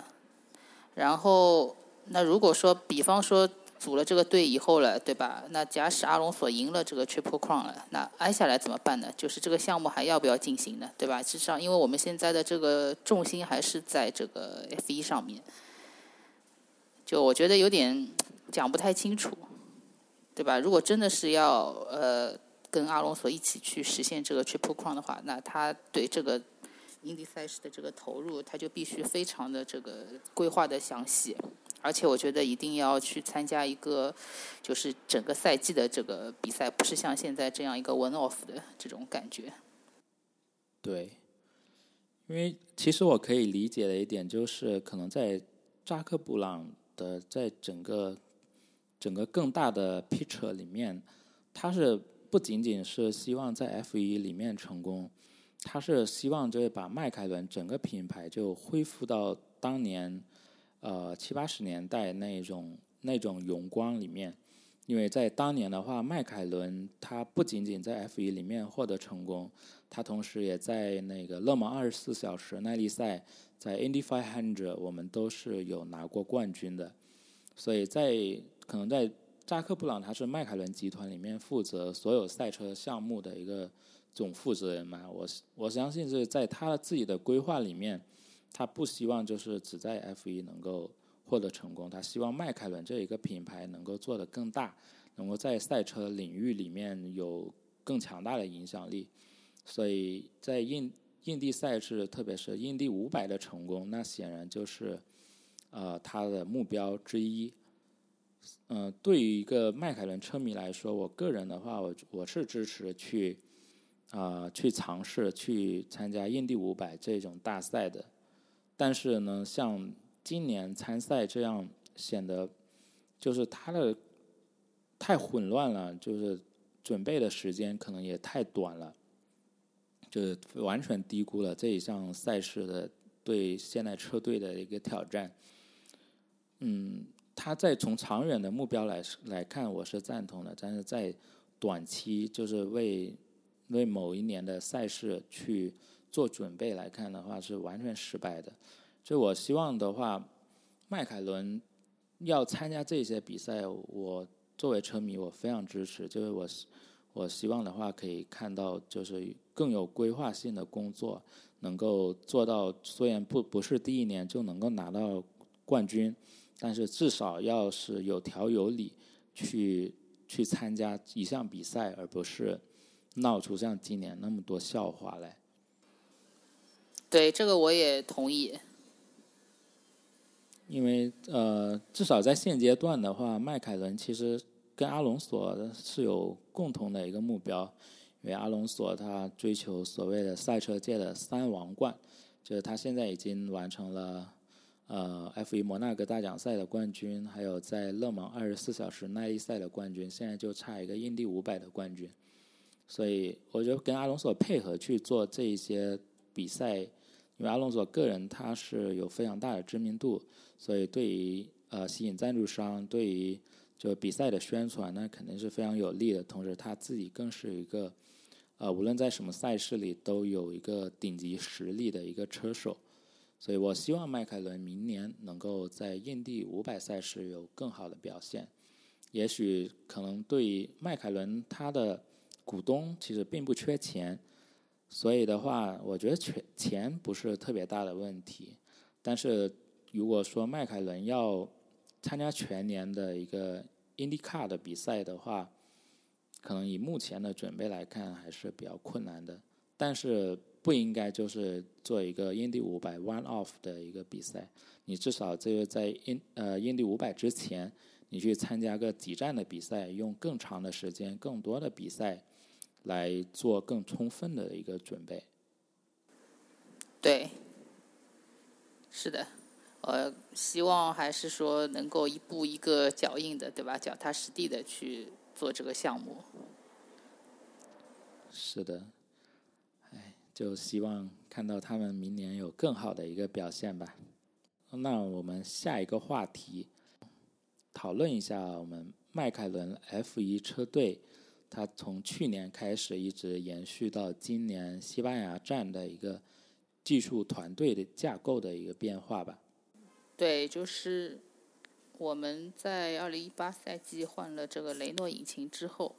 然后，那如果说，比方说。组了这个队以后了，对吧？那假使阿隆索赢了这个 Triple Crown 了，那挨下来怎么办呢？就是这个项目还要不要进行呢？对吧？实际上，因为我们现在的这个重心还是在这个 F 一上面，就我觉得有点讲不太清楚，对吧？如果真的是要呃跟阿隆索一起去实现这个 Triple Crown 的话，那他对这个印地赛事的这个投入，他就必须非常的这个规划的详细。而且我觉得一定要去参加一个，就是整个赛季的这个比赛，不是像现在这样一个 one off 的这种感觉。对，因为其实我可以理解的一点就是，可能在扎克布朗的在整个整个更大的 picture 里面，他是不仅仅是希望在 F 一里面成功，他是希望就是把迈凯伦整个品牌就恢复到当年。呃，七八十年代那种那种荣光里面，因为在当年的话，迈凯伦他不仅仅在 F 一里面获得成功，他同时也在那个勒芒二十四小时耐力赛，在 Indy 500我们都是有拿过冠军的，所以在可能在扎克布朗他是迈凯伦集团里面负责所有赛车项目的一个总负责人嘛，我我相信是在他自己的规划里面，他不希望就是只在 F 一能够。获得成功，他希望迈凯伦这一个品牌能够做得更大，能够在赛车领域里面有更强大的影响力。所以在印印地赛事，特别是印地五百的成功，那显然就是呃他的目标之一。嗯，对于一个迈凯伦车迷来说，我个人的话，我我是支持去啊去尝试去参加印地五百这种大赛的。但是呢，像今年参赛这样显得，就是他的太混乱了，就是准备的时间可能也太短了，就是完全低估了这一项赛事的对现代车队的一个挑战。嗯，他在从长远的目标来来看，我是赞同的，但是在短期就是为为某一年的赛事去做准备来看的话，是完全失败的。就我希望的话，迈凯伦要参加这些比赛，我作为车迷，我非常支持。就是我，我希望的话，可以看到就是更有规划性的工作，能够做到虽然不不是第一年就能够拿到冠军，但是至少要是有条有理去去参加一项比赛，而不是闹出像今年那么多笑话来。对，这个我也同意。因为呃，至少在现阶段的话，迈凯伦其实跟阿隆索是有共同的一个目标，因为阿隆索他追求所谓的赛车界的三王冠，就是他现在已经完成了呃 F1 摩纳哥大奖赛的冠军，还有在勒芒二十四小时耐力赛的冠军，现在就差一个印第五百的冠军，所以我觉得跟阿隆索配合去做这一些比赛。因为阿隆索个人他是有非常大的知名度，所以对于呃吸引赞助商，对于就比赛的宣传，那肯定是非常有利的。同时他自己更是一个呃无论在什么赛事里都有一个顶级实力的一个车手，所以我希望迈凯伦明年能够在印地五百赛事有更好的表现。也许可能对于迈凯伦他的股东其实并不缺钱。所以的话，我觉得钱钱不是特别大的问题，但是如果说迈凯伦要参加全年的一个 IndyCar 的比赛的话，可能以目前的准备来看还是比较困难的。但是不应该就是做一个 Indy 五百 One Off 的一个比赛，你至少这个在 In 呃 Indy 五百之前，你去参加个几站的比赛，用更长的时间、更多的比赛。来做更充分的一个准备。对，是的，呃，希望还是说能够一步一个脚印的，对吧？脚踏实地的去做这个项目。是的，哎，就希望看到他们明年有更好的一个表现吧。那我们下一个话题，讨论一下我们迈凯伦 F 一车队。他从去年开始一直延续到今年西班牙站的一个技术团队的架构的一个变化吧。对，就是我们在二零一八赛季换了这个雷诺引擎之后，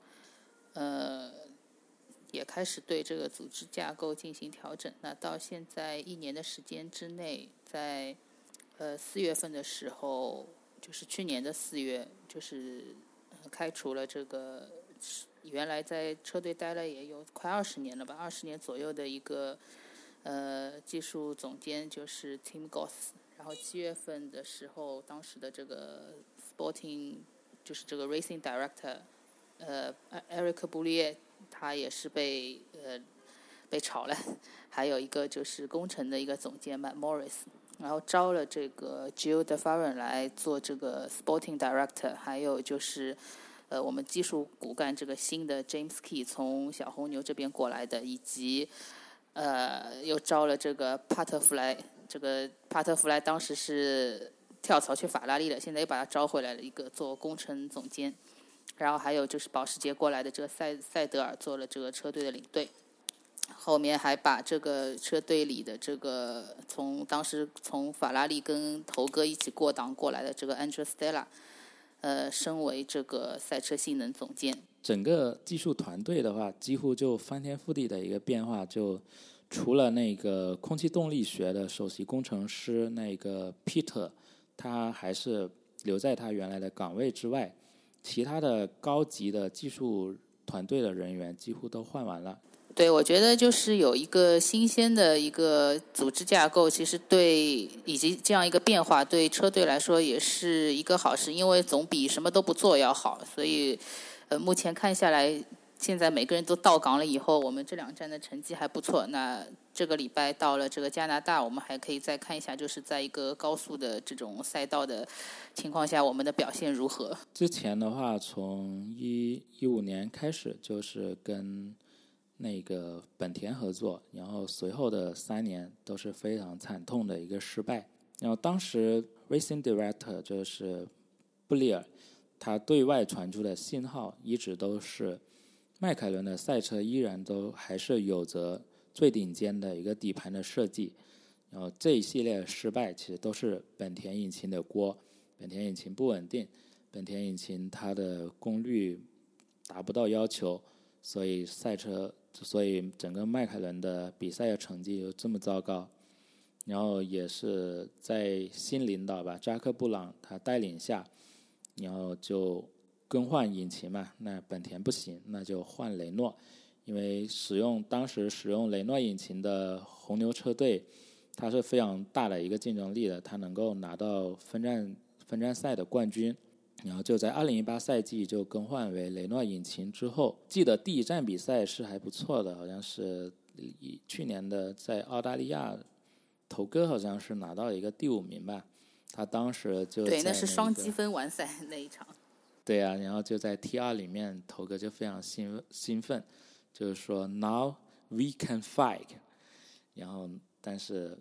呃，也开始对这个组织架构进行调整。那到现在一年的时间之内，在呃四月份的时候，就是去年的四月，就是开除了这个。原来在车队待了也有快二十年了吧，二十年左右的一个呃技术总监就是 Tim Goss，然后七月份的时候，当时的这个 Sporting 就是这个 Racing Director 呃 Eric Boulier 他也是被呃被炒了，还有一个就是工程的一个总监 Matt Morris，然后招了这个 Jill De f a r e n 来做这个 Sporting Director，还有就是。呃，我们技术骨干这个新的 James Key 从小红牛这边过来的，以及呃又招了这个帕特弗莱，这个帕特弗莱当时是跳槽去法拉利了，现在又把他招回来了一个做工程总监。然后还有就是保时捷过来的这个塞塞德尔做了这个车队的领队。后面还把这个车队里的这个从当时从法拉利跟头哥一起过档过来的这个 Andrea Stella，呃，升为这个赛车性能总监。整个技术团队的话，几乎就翻天覆地的一个变化。就除了那个空气动力学的首席工程师那个 Peter，他还是留在他原来的岗位之外，其他的高级的技术团队的人员几乎都换完了。对，我觉得就是有一个新鲜的一个组织架构，其实对以及这样一个变化，对车队来说也是一个好事，因为总比什么都不做要好。所以，呃，目前看下来，现在每个人都到岗了以后，我们这两站的成绩还不错。那这个礼拜到了这个加拿大，我们还可以再看一下，就是在一个高速的这种赛道的情况下，我们的表现如何？之前的话，从一一五年开始，就是跟。那个本田合作，然后随后的三年都是非常惨痛的一个失败。然后当时 Racing Director 就是布利尔，他对外传出的信号一直都是迈凯伦的赛车依然都还是有着最顶尖的一个底盘的设计。然后这一系列失败其实都是本田引擎的锅，本田引擎不稳定，本田引擎它的功率达不到要求，所以赛车。所以整个迈凯伦的比赛的成绩又这么糟糕，然后也是在新领导吧，扎克布朗他带领下，然后就更换引擎嘛。那本田不行，那就换雷诺，因为使用当时使用雷诺引擎的红牛车队，它是非常大的一个竞争力的，它能够拿到分站分站赛的冠军。然后就在二零一八赛季就更换为雷诺引擎之后，记得第一站比赛是还不错的，好像是以去年的在澳大利亚，头哥好像是拿到一个第五名吧，他当时就对，那是双积分完赛那一场。对啊，然后就在 T 二里面，头哥就非常兴兴奋，就是说 Now we can fight，然后但是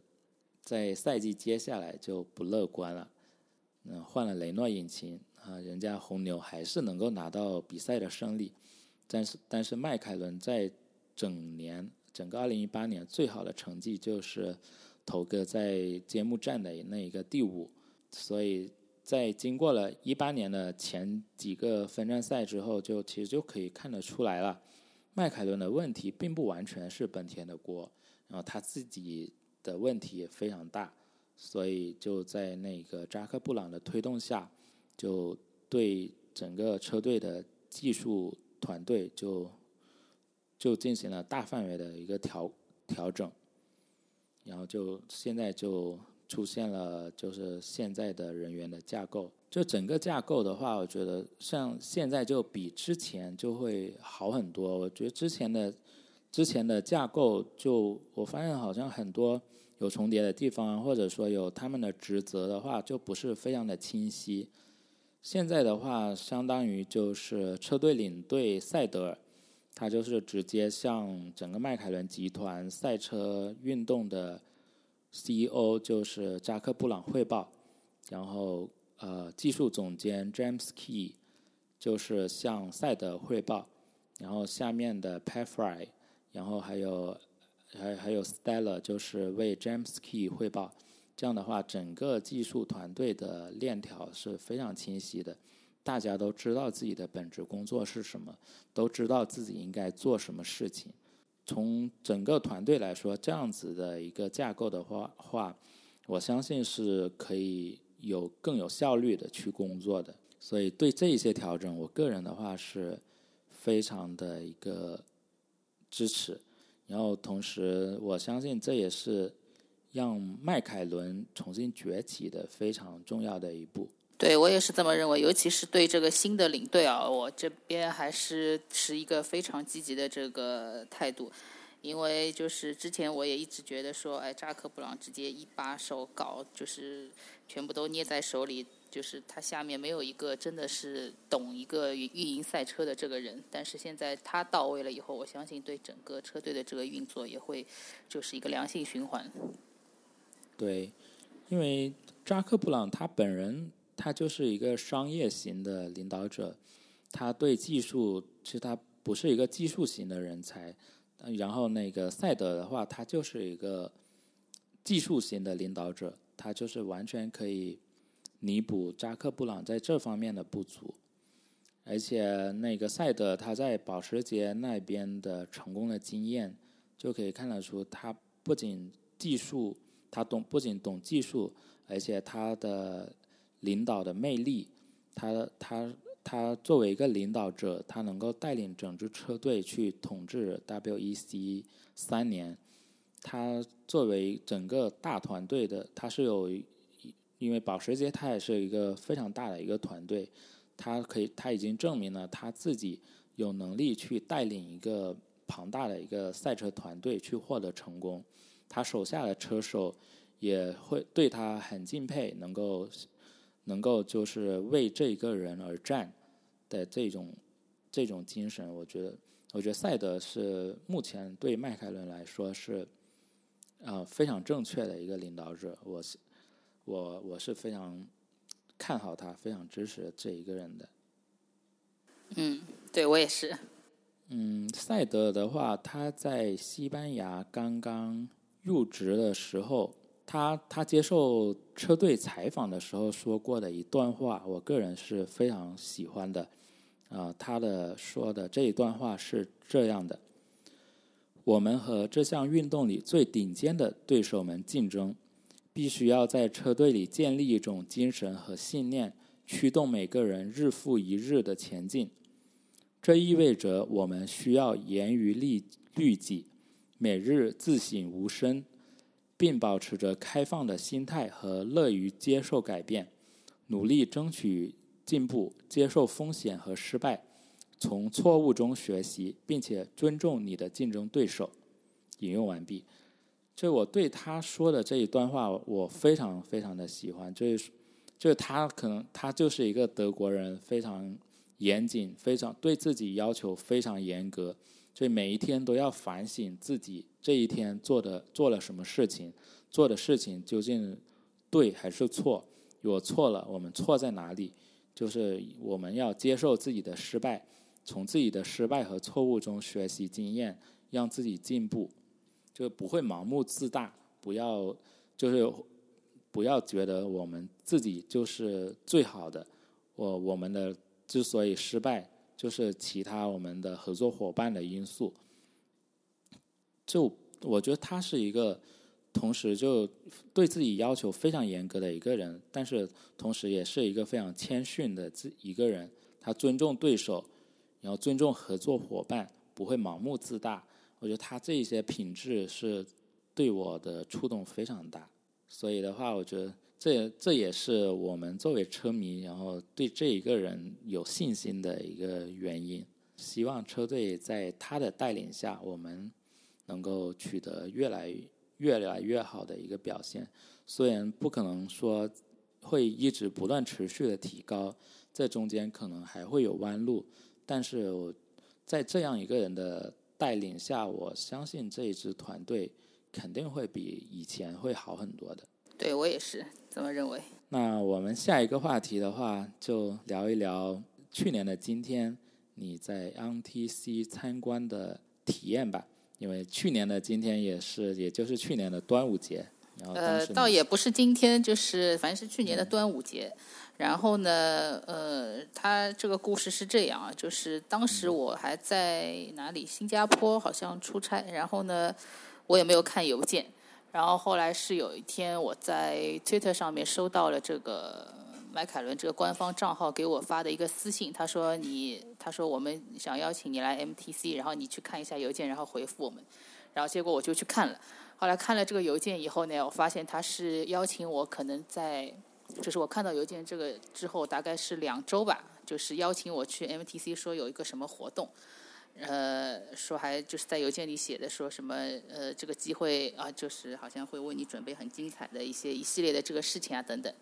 在赛季接下来就不乐观了，嗯，换了雷诺引擎。啊，人家红牛还是能够拿到比赛的胜利，但是但是迈凯伦在整年整个二零一八年最好的成绩就是头哥在揭幕战的那一个第五，所以在经过了一八年的前几个分站赛之后，就其实就可以看得出来了，迈凯伦的问题并不完全是本田的锅，然后他自己的问题也非常大，所以就在那个扎克布朗的推动下。就对整个车队的技术团队就就进行了大范围的一个调调整，然后就现在就出现了就是现在的人员的架构，就整个架构的话，我觉得像现在就比之前就会好很多。我觉得之前的之前的架构就我发现好像很多有重叠的地方，或者说有他们的职责的话，就不是非常的清晰。现在的话，相当于就是车队领队赛德尔，他就是直接向整个迈凯伦集团赛车运动的 CEO，就是扎克布朗汇报。然后，呃，技术总监 James Key 就是向赛德汇报。然后下面的 p a f r y 然后还有还还有 Stella，就是为 James Key 汇报。这样的话，整个技术团队的链条是非常清晰的，大家都知道自己的本职工作是什么，都知道自己应该做什么事情。从整个团队来说，这样子的一个架构的话，话我相信是可以有更有效率的去工作的。所以对这一些调整，我个人的话是非常的一个支持。然后同时，我相信这也是。让迈凯伦重新崛起的非常重要的一步。对我也是这么认为，尤其是对这个新的领队啊，我这边还是持一个非常积极的这个态度，因为就是之前我也一直觉得说，哎，扎克布朗直接一把手搞，就是全部都捏在手里，就是他下面没有一个真的是懂一个运营赛车的这个人。但是现在他到位了以后，我相信对整个车队的这个运作也会就是一个良性循环。对，因为扎克布朗他本人他就是一个商业型的领导者，他对技术其实他不是一个技术型的人才，然后那个赛德的话，他就是一个技术型的领导者，他就是完全可以弥补扎克布朗在这方面的不足。而且那个赛德他在保时捷那边的成功的经验，就可以看得出他不仅技术，他懂不仅懂技术，而且他的领导的魅力，他他他作为一个领导者，他能够带领整支车队去统治 WEC 三年，他作为整个大团队的，他是有，因为保时捷它也是一个非常大的一个团队。他可以，他已经证明了他自己有能力去带领一个庞大的一个赛车团队去获得成功。他手下的车手也会对他很敬佩，能够能够就是为这一个人而战的这种这种精神，我觉得，我觉得赛德是目前对迈凯伦来说是呃非常正确的一个领导者。我是我我是非常。看好他，非常支持这一个人的。嗯，对我也是。嗯，赛德的话，他在西班牙刚刚入职的时候，他他接受车队采访的时候说过的一段话，我个人是非常喜欢的。啊，他的说的这一段话是这样的：我们和这项运动里最顶尖的对手们竞争。必须要在车队里建立一种精神和信念，驱动每个人日复一日的前进。这意味着我们需要严于律律己，每日自省无声，并保持着开放的心态和乐于接受改变，努力争取进步，接受风险和失败，从错误中学习，并且尊重你的竞争对手。引用完毕。就我对他说的这一段话，我非常非常的喜欢。就是，就是他可能他就是一个德国人，非常严谨，非常对自己要求非常严格，所以每一天都要反省自己这一天做的做了什么事情，做的事情究竟对还是错？我错了，我们错在哪里？就是我们要接受自己的失败，从自己的失败和错误中学习经验，让自己进步。就不会盲目自大，不要就是不要觉得我们自己就是最好的。我我们的之所以失败，就是其他我们的合作伙伴的因素。就我觉得他是一个，同时就对自己要求非常严格的一个人，但是同时也是一个非常谦逊的自一个人。他尊重对手，然后尊重合作伙伴，不会盲目自大。我觉得他这一些品质是对我的触动非常大，所以的话，我觉得这这也是我们作为车迷，然后对这一个人有信心的一个原因。希望车队在他的带领下，我们能够取得越来越来越好的一个表现。虽然不可能说会一直不断持续的提高，这中间可能还会有弯路，但是我在这样一个人的。带领下，我相信这一支团队肯定会比以前会好很多的。对我也是这么认为。那我们下一个话题的话，就聊一聊去年的今天你在 NTC 参观的体验吧。因为去年的今天也是，也就是去年的端午节。呃，倒也不是今天，就是反正是去年的端午节。然后呢，呃，他这个故事是这样啊，就是当时我还在哪里，新加坡好像出差，然后呢，我也没有看邮件，然后后来是有一天我在 Twitter 上面收到了这个迈凯伦这个官方账号给我发的一个私信，他说你，他说我们想邀请你来 MTC，然后你去看一下邮件，然后回复我们，然后结果我就去看了，后来看了这个邮件以后呢，我发现他是邀请我可能在。就是我看到邮件这个之后，大概是两周吧，就是邀请我去 MTC，说有一个什么活动，呃，说还就是在邮件里写的说什么呃这个机会啊，就是好像会为你准备很精彩的一些一系列的这个事情啊等等。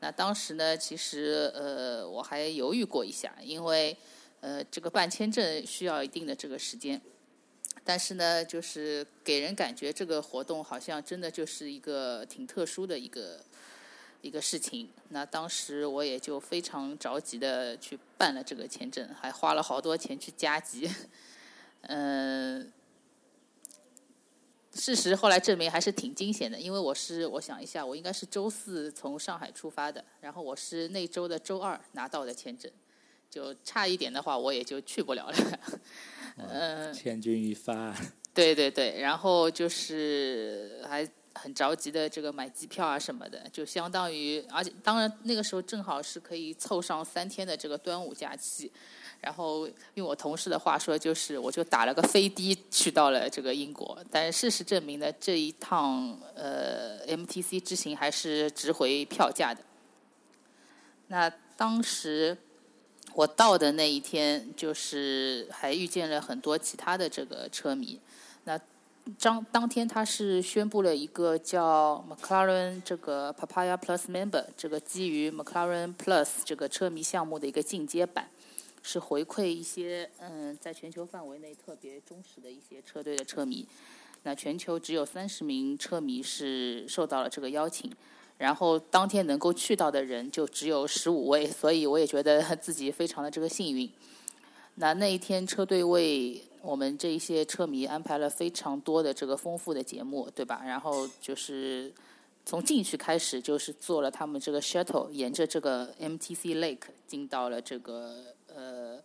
那当时呢，其实呃我还犹豫过一下，因为呃这个办签证需要一定的这个时间，但是呢，就是给人感觉这个活动好像真的就是一个挺特殊的一个。一个事情。那当时我也就非常着急的去办了这个签证，还花了好多钱去加急。嗯，事实后来证明还是挺惊险的，因为我是我想一下，我应该是周四从上海出发的，然后我是那周的周二拿到的签证。就差一点的话，我也就去不了了。嗯，千钧一发。对对对，然后就是还很着急的这个买机票啊什么的，就相当于，而且当然那个时候正好是可以凑上三天的这个端午假期，然后用我同事的话说，就是我就打了个飞的去到了这个英国。但事实证明呢，这一趟呃 MTC 之行还是值回票价的。那当时。我到的那一天，就是还遇见了很多其他的这个车迷。那当当天他是宣布了一个叫 McLaren 这个 Papaya Plus Member 这个基于 McLaren Plus 这个车迷项目的一个进阶版，是回馈一些嗯在全球范围内特别忠实的一些车队的车迷。那全球只有三十名车迷是受到了这个邀请。然后当天能够去到的人就只有十五位，所以我也觉得自己非常的这个幸运。那那一天车队为我们这一些车迷安排了非常多的这个丰富的节目，对吧？然后就是从进去开始就是坐了他们这个 shuttle，沿着这个 MTC Lake 进到了这个呃，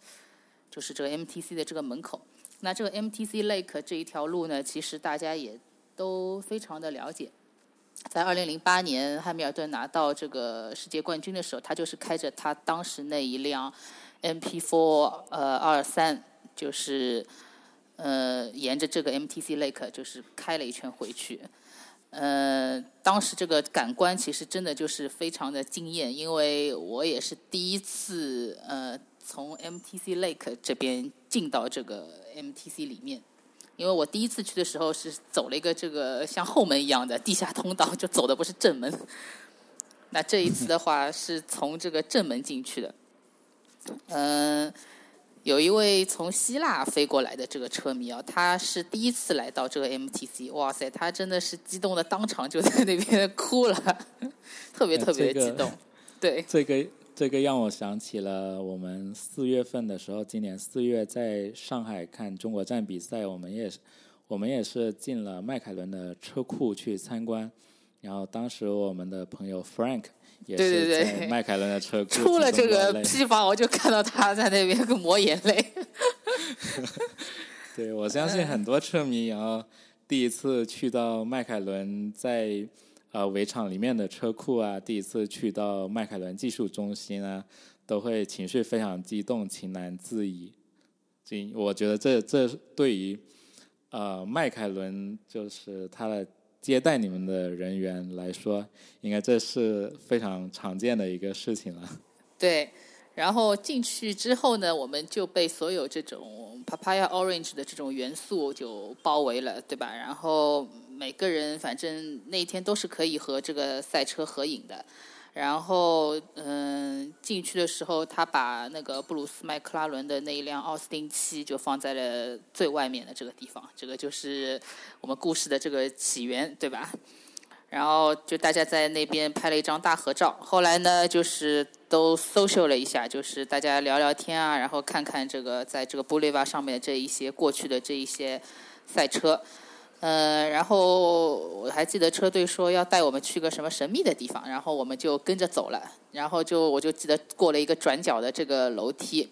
就是这个 MTC 的这个门口。那这个 MTC Lake 这一条路呢，其实大家也都非常的了解。在二零零八年，汉密尔顿拿到这个世界冠军的时候，他就是开着他当时那一辆 MP4 呃二三，就是呃沿着这个 MTC Lake 就是开了一圈回去。呃，当时这个感官其实真的就是非常的惊艳，因为我也是第一次呃从 MTC Lake 这边进到这个 MTC 里面。因为我第一次去的时候是走了一个这个像后门一样的地下通道，就走的不是正门。那这一次的话是从这个正门进去的。嗯，有一位从希腊飞过来的这个车迷啊，他是第一次来到这个 MTC，哇塞，他真的是激动的当场就在那边哭了，特别特别激动。对，这个。这个让我想起了我们四月份的时候，今年四月在上海看中国站比赛，我们也是，我们也是进了迈凯伦的车库去参观，然后当时我们的朋友 Frank 也是在迈凯伦的车 库出了这个批发，我就看到他在那边抹眼泪。对，我相信很多车迷，然后第一次去到迈凯伦在。呃，围场里面的车库啊，第一次去到迈凯伦技术中心啊，都会情绪非常激动，情难自已。这我觉得这这对于呃迈凯伦就是他的接待你们的人员来说，应该这是非常常见的一个事情了。对，然后进去之后呢，我们就被所有这种 Papaya Orange 的这种元素就包围了，对吧？然后。每个人反正那一天都是可以和这个赛车合影的，然后嗯进去的时候，他把那个布鲁斯麦克拉伦的那一辆奥斯汀七就放在了最外面的这个地方，这个就是我们故事的这个起源，对吧？然后就大家在那边拍了一张大合照，后来呢就是都 social 了一下，就是大家聊聊天啊，然后看看这个在这个布雷瓦上面这一些过去的这一些赛车。呃，然后我还记得车队说要带我们去个什么神秘的地方，然后我们就跟着走了。然后就我就记得过了一个转角的这个楼梯，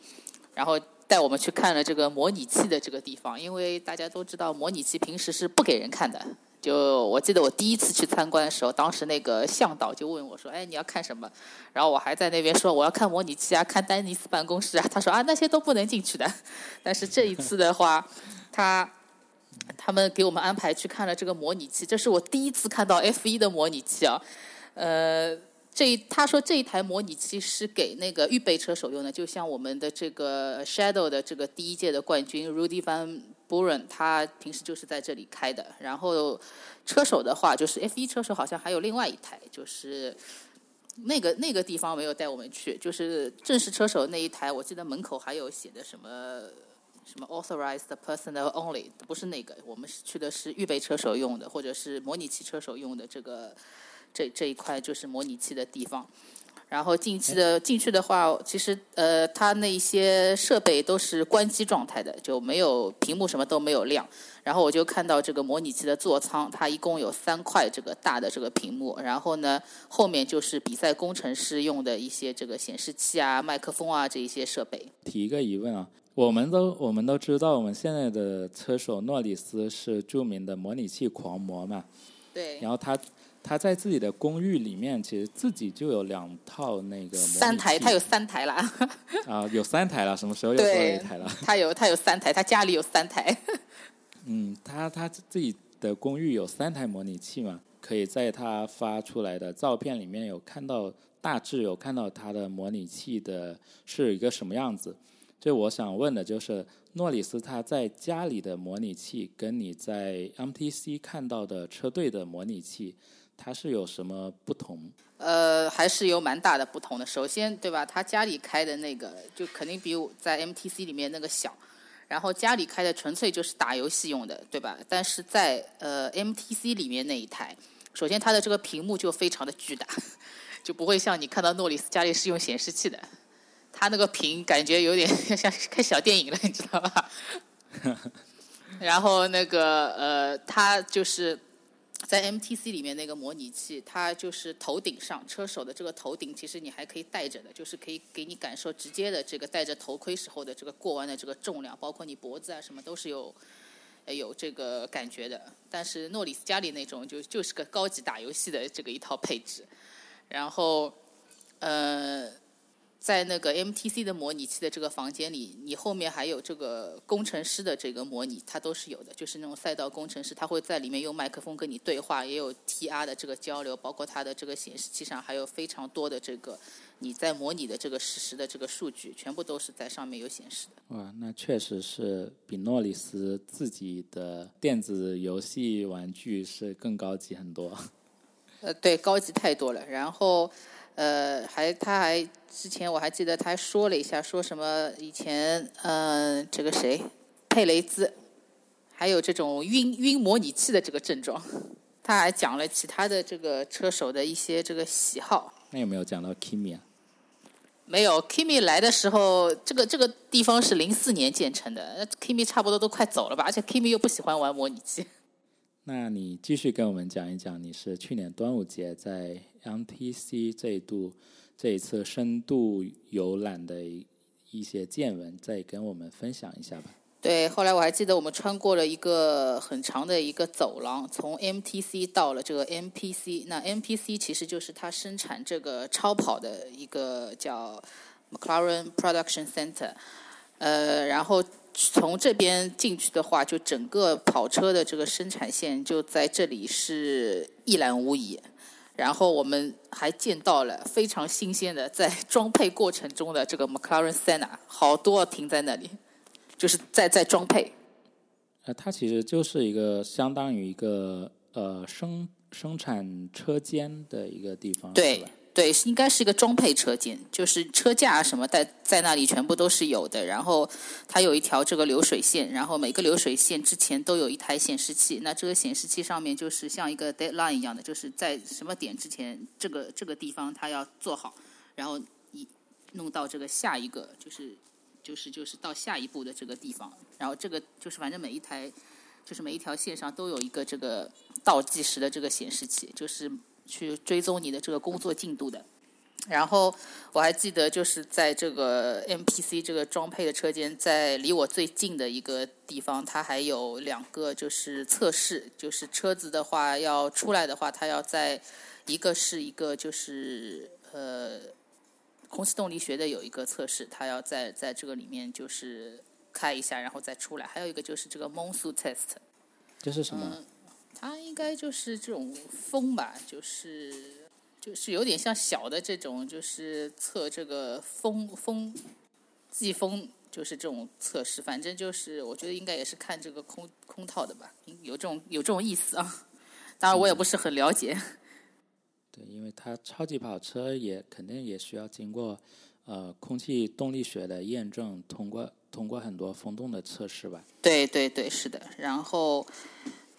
然后带我们去看了这个模拟器的这个地方。因为大家都知道模拟器平时是不给人看的。就我记得我第一次去参观的时候，当时那个向导就问我说：“哎，你要看什么？”然后我还在那边说：“我要看模拟器啊，看丹尼斯办公室啊。”他说：“啊，那些都不能进去的。”但是这一次的话，他。他们给我们安排去看了这个模拟器，这是我第一次看到 F 一的模拟器啊。呃，这他说这一台模拟器是给那个预备车手用的，就像我们的这个 Shadow 的这个第一届的冠军 Rudy Van Buren，他平时就是在这里开的。然后车手的话，就是 F 一车手好像还有另外一台，就是那个那个地方没有带我们去，就是正式车手那一台，我记得门口还有写的什么。什么 authorized personnel only 不是那个，我们是去的是预备车手用的，或者是模拟器车手用的这个这这一块就是模拟器的地方。然后进去的进去的话，其实呃，它那些设备都是关机状态的，就没有屏幕，什么都没有亮。然后我就看到这个模拟器的座舱，它一共有三块这个大的这个屏幕，然后呢，后面就是比赛工程师用的一些这个显示器啊、麦克风啊这一些设备。提一个疑问啊，我们都我们都知道，我们现在的车手诺里斯是著名的模拟器狂魔嘛？对。然后他。他在自己的公寓里面，其实自己就有两套那个三台，他有三台啦。啊，有三台了，什么时候有多一台了？他有，他有三台，他家里有三台。嗯，他他自己的公寓有三台模拟器嘛？可以在他发出来的照片里面有看到，大致有看到他的模拟器的是一个什么样子。就我想问的就是，诺里斯他在家里的模拟器跟你在 MTC 看到的车队的模拟器。它是有什么不同？呃，还是有蛮大的不同的。首先，对吧？他家里开的那个就肯定比我在 MTC 里面那个小，然后家里开的纯粹就是打游戏用的，对吧？但是在呃 MTC 里面那一台，首先它的这个屏幕就非常的巨大，就不会像你看到诺里斯家里是用显示器的，他那个屏感觉有点 像看小电影了，你知道吧？然后那个呃，他就是。在 MTC 里面那个模拟器，它就是头顶上车手的这个头顶，其实你还可以戴着的，就是可以给你感受直接的这个戴着头盔时候的这个过弯的这个重量，包括你脖子啊什么都是有，有这个感觉的。但是诺里斯家里那种就就是个高级打游戏的这个一套配置，然后，呃。在那个 MTC 的模拟器的这个房间里，你后面还有这个工程师的这个模拟，它都是有的，就是那种赛道工程师，他会在里面用麦克风跟你对话，也有 TR 的这个交流，包括它的这个显示器上还有非常多的这个你在模拟的这个实时的这个数据，全部都是在上面有显示的。哇，那确实是比诺里斯自己的电子游戏玩具是更高级很多。呃，对，高级太多了。然后。呃，还他还之前我还记得他说了一下，说什么以前嗯，这个谁，佩雷兹，还有这种晕晕模拟器的这个症状，他还讲了其他的这个车手的一些这个喜好。那有没有讲到 Kimi 啊？没有，Kimi 来的时候，这个这个地方是零四年建成的，Kimi 差不多都快走了吧，而且 Kimi 又不喜欢玩模拟器。那你继续跟我们讲一讲，你是去年端午节在 MTC 这一度这一次深度游览的一些见闻，再跟我们分享一下吧。对，后来我还记得我们穿过了一个很长的一个走廊，从 MTC 到了这个 MPC。那 MPC 其实就是它生产这个超跑的一个叫 McLaren Production Center，呃，然后。从这边进去的话，就整个跑车的这个生产线就在这里是一览无遗。然后我们还见到了非常新鲜的在装配过程中的这个 McLaren Senna，好多停在那里，就是在在装配。呃，它其实就是一个相当于一个呃生生产车间的一个地方，对。对，应该是一个装配车间，就是车架什么在在那里全部都是有的。然后它有一条这个流水线，然后每个流水线之前都有一台显示器。那这个显示器上面就是像一个 deadline 一样的，就是在什么点之前，这个这个地方它要做好，然后一弄到这个下一个，就是就是就是到下一步的这个地方。然后这个就是反正每一台，就是每一条线上都有一个这个倒计时的这个显示器，就是。去追踪你的这个工作进度的，然后我还记得就是在这个 MPC 这个装配的车间，在离我最近的一个地方，它还有两个就是测试，就是车子的话要出来的话，它要在一个是一个就是呃空气动力学的有一个测试，它要在在这个里面就是开一下，然后再出来，还有一个就是这个 Monsoon Test，这是什么？它应该就是这种风吧，就是就是有点像小的这种，就是测这个风风季风，就是这种测试。反正就是我觉得应该也是看这个空空套的吧，有这种有这种意思啊。当然我也不是很了解。对，因为它超级跑车也肯定也需要经过呃空气动力学的验证，通过通过很多风洞的测试吧。对对对，是的。然后。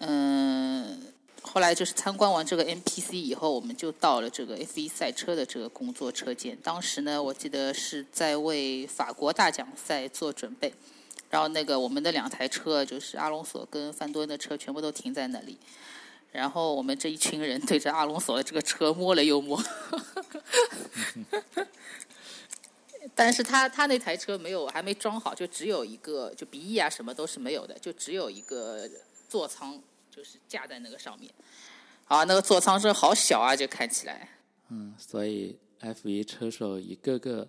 嗯，后来就是参观完这个 NPC 以后，我们就到了这个 F1 赛车的这个工作车间。当时呢，我记得是在为法国大奖赛做准备，然后那个我们的两台车，就是阿隆索跟范多恩的车，全部都停在那里。然后我们这一群人对着阿隆索的这个车摸了又摸，但是他他那台车没有还没装好，就只有一个就鼻翼啊什么都是没有的，就只有一个座舱。就是架在那个上面，啊，那个座舱是好小啊，就看起来。嗯，所以 F 一车手一个个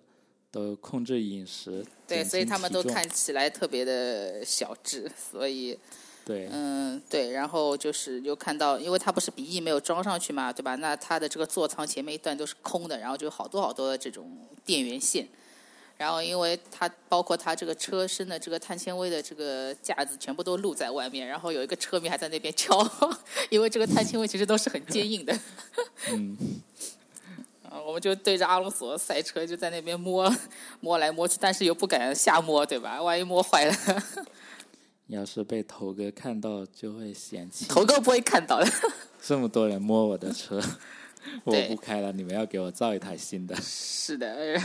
都控制饮食，对，所以他们都看起来特别的小只，所以，对，嗯，对，然后就是又看到，因为它不是鼻翼没有装上去嘛，对吧？那它的这个座舱前面一段都是空的，然后就好多好多的这种电源线。然后，因为它包括它这个车身的这个碳纤维的这个架子全部都露在外面，然后有一个车迷还在那边敲，因为这个碳纤维其实都是很坚硬的。嗯。啊，我们就对着阿隆索赛车就在那边摸摸来摸去，但是又不敢瞎摸，对吧？万一摸坏了。要是被头哥看到，就会嫌弃。头哥不会看到的。这么多人摸我的车，我不开了，你们要给我造一台新的。是的。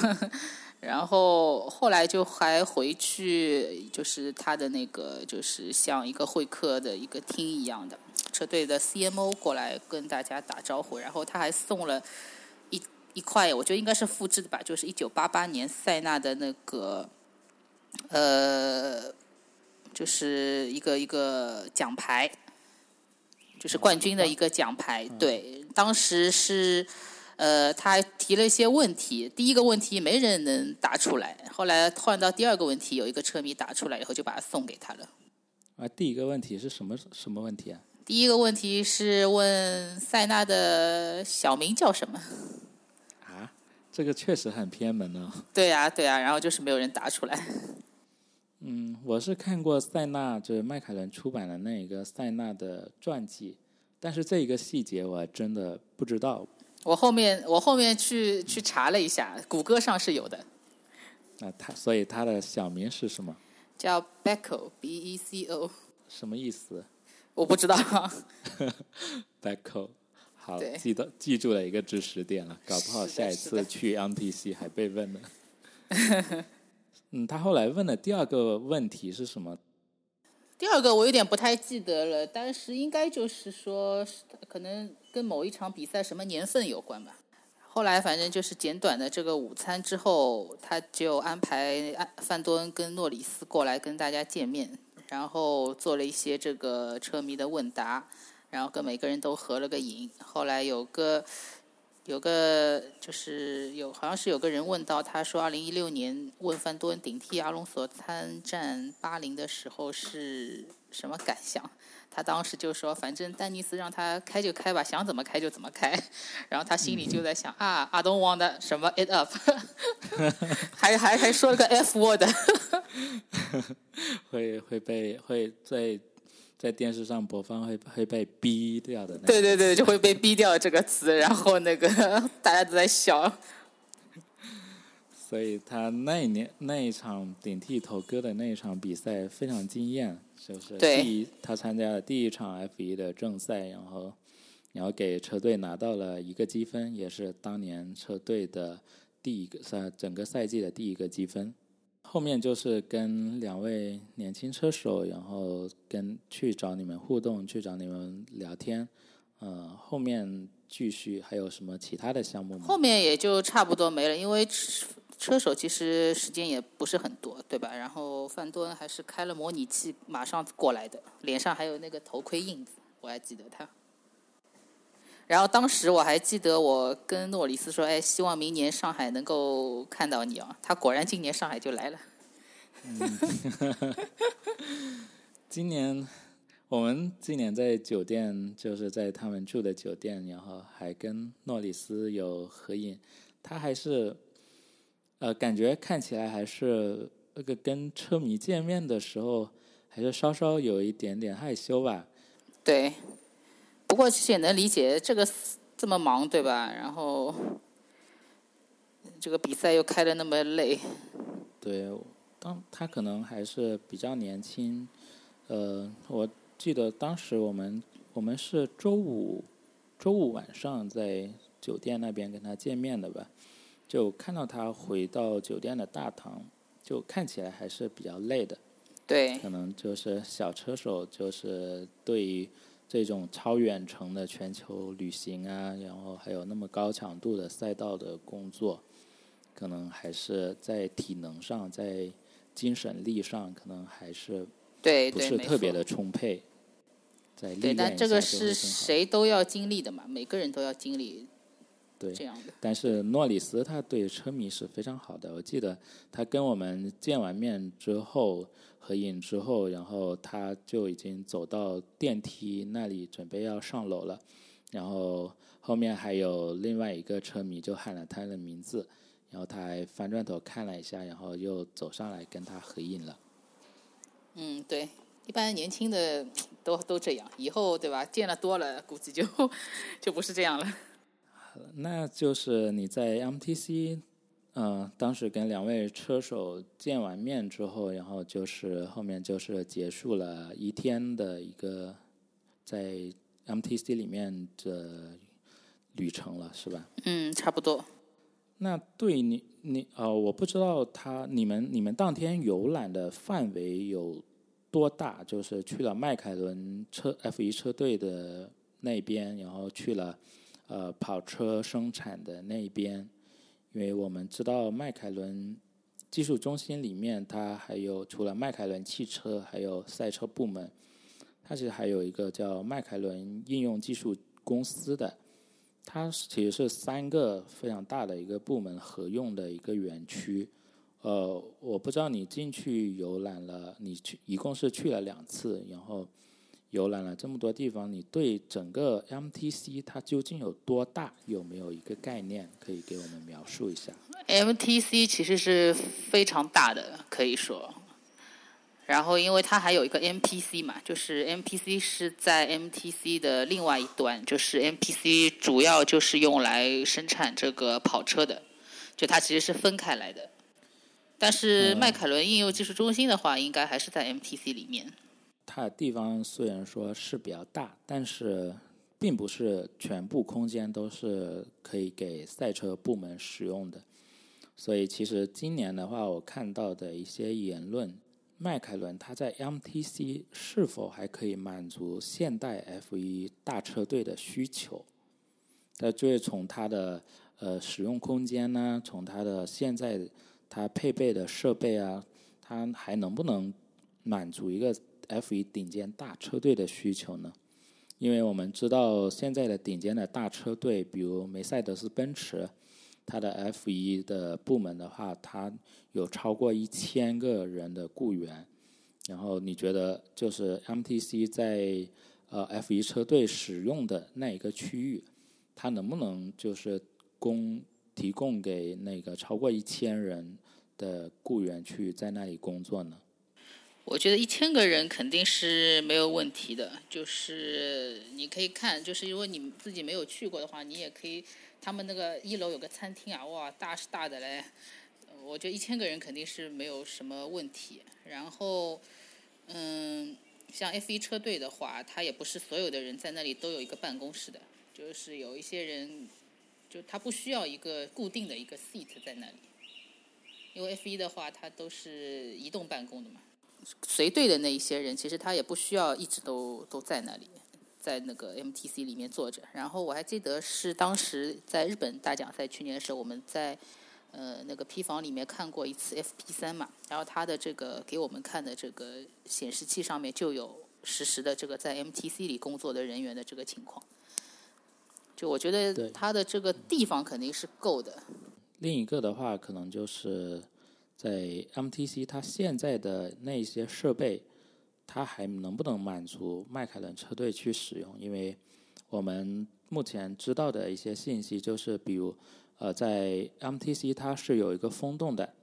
然后后来就还回去，就是他的那个，就是像一个会客的一个厅一样的车队的 CMO 过来跟大家打招呼，然后他还送了一一块，我觉得应该是复制的吧，就是一九八八年塞纳的那个，呃，就是一个一个奖牌，就是冠军的一个奖牌，对，当时是。呃，他提了一些问题，第一个问题没人能答出来，后来换到第二个问题，有一个车迷答出来以后，就把它送给他了。啊，第一个问题是什么什么问题啊？第一个问题是问塞纳的小名叫什么？啊，这个确实很偏门呢。对啊，对啊，然后就是没有人答出来。嗯，我是看过塞纳，就是迈凯伦出版的那一个塞纳的传记，但是这一个细节我还真的不知道。我后面我后面去去查了一下，谷歌上是有的。那，他所以他的小名是什么？叫 Becco，B E C O。什么意思？我不知道。Becco，好，记得记住了一个知识点了，搞不好下一次去 MTC 还被问呢。嗯，他后来问的第二个问题是什么？第二个我有点不太记得了，但是应该就是说，可能跟某一场比赛什么年份有关吧。后来反正就是简短的这个午餐之后，他就安排范多恩跟诺里斯过来跟大家见面，然后做了一些这个车迷的问答，然后跟每个人都合了个影。后来有个。有个就是有，好像是有个人问到，他说，二零一六年问范多恩顶替阿隆索参战巴林的时候是什么感想？他当时就说，反正丹尼斯让他开就开吧，想怎么开就怎么开。然后他心里就在想啊，I don't want 什么 it up，还还还说了个 F word，会会被会在。在电视上播放会会被逼掉的，对对对，就会被逼掉这个词，然后那个 大家都在笑。所以他那一年那一场顶替头哥的那一场比赛非常惊艳，就是第一他参加了第一场 F 一的正赛，然后然后给车队拿到了一个积分，也是当年车队的第一个赛整个赛季的第一个积分。后面就是跟两位年轻车手，然后跟去找你们互动，去找你们聊天。呃，后面继续还有什么其他的项目吗？后面也就差不多没了，因为车手其实时间也不是很多，对吧？然后范多恩还是开了模拟器马上过来的，脸上还有那个头盔印子，我还记得他。然后当时我还记得，我跟诺里斯说：“哎，希望明年上海能够看到你哦。”他果然今年上海就来了。今年我们今年在酒店，就是在他们住的酒店，然后还跟诺里斯有合影。他还是呃，感觉看起来还是那个跟车迷见面的时候，还是稍稍有一点点害羞吧。对。不过其实也能理解，这个这么忙，对吧？然后这个比赛又开的那么累。对，当他可能还是比较年轻。呃，我记得当时我们我们是周五周五晚上在酒店那边跟他见面的吧，就看到他回到酒店的大堂，就看起来还是比较累的。对，可能就是小车手，就是对于这种超远程的全球旅行啊，然后还有那么高强度的赛道的工作，可能还是在体能上，在精神力上，可能还是对不是特别的充沛。在对，但这个是谁都要经历的嘛，每个人都要经历。对，这样的。但是诺里斯他对车迷是非常好的，我记得他跟我们见完面之后。合影之后，然后他就已经走到电梯那里，准备要上楼了。然后后面还有另外一个车迷就喊了他的名字，然后他还翻转头看了一下，然后又走上来跟他合影了。嗯，对，一般年轻的都都这样，以后对吧？见了多了，估计就 就不是这样了。那就是你在 MTC。嗯，当时跟两位车手见完面之后，然后就是后面就是结束了一天的一个在 MTC 里面的旅程了，是吧？嗯，差不多。那对你你呃，我不知道他你们你们当天游览的范围有多大，就是去了迈凯伦车 F 一车队的那边，然后去了呃跑车生产的那一边。因为我们知道迈凯伦技术中心里面，它还有除了迈凯伦汽车，还有赛车部门，它其实还有一个叫迈凯伦应用技术公司的，它其实是三个非常大的一个部门合用的一个园区。呃，我不知道你进去游览了，你去一共是去了两次，然后。游览了这么多地方，你对整个 MTC 它究竟有多大？有没有一个概念可以给我们描述一下？MTC 其实是非常大的，可以说。然后，因为它还有一个 MPC 嘛，就是 MPC 是在 MTC 的另外一端，就是 MPC 主要就是用来生产这个跑车的，就它其实是分开来的。但是迈凯伦应用技术中心的话，应该还是在 MTC 里面。它的地方虽然说是比较大，但是并不是全部空间都是可以给赛车部门使用的。所以其实今年的话，我看到的一些言论，迈凯伦它在 MTC 是否还可以满足现代 F1 大车队的需求？那就是从它的呃使用空间呢，从它的现在它配备的设备啊，它还能不能满足一个？F1 顶尖大车队的需求呢？因为我们知道现在的顶尖的大车队，比如梅赛德斯奔驰，它的 F1 的部门的话，它有超过一千个人的雇员。然后你觉得，就是 MTC 在呃 F1 车队使用的那一个区域，它能不能就是供提供给那个超过一千人的雇员去在那里工作呢？我觉得一千个人肯定是没有问题的，就是你可以看，就是如果你自己没有去过的话，你也可以，他们那个一楼有个餐厅啊，哇，大是大的嘞，我觉得一千个人肯定是没有什么问题。然后，嗯，像 F 一车队的话，他也不是所有的人在那里都有一个办公室的，就是有一些人，就他不需要一个固定的一个 seat 在那里，因为 F 一的话，它都是移动办公的嘛。随队的那一些人，其实他也不需要一直都都在那里，在那个 MTC 里面坐着。然后我还记得是当时在日本大奖赛去年的时候，我们在呃那个批房里面看过一次 FP 三嘛，然后他的这个给我们看的这个显示器上面就有实时的这个在 MTC 里工作的人员的这个情况。就我觉得他的这个地方肯定是够的。另一个的话，可能就是。在 MTC，它现在的那些设备，它还能不能满足迈凯伦车队去使用？因为我们目前知道的一些信息就是，比如，呃，在 MTC 它是有一个风洞的，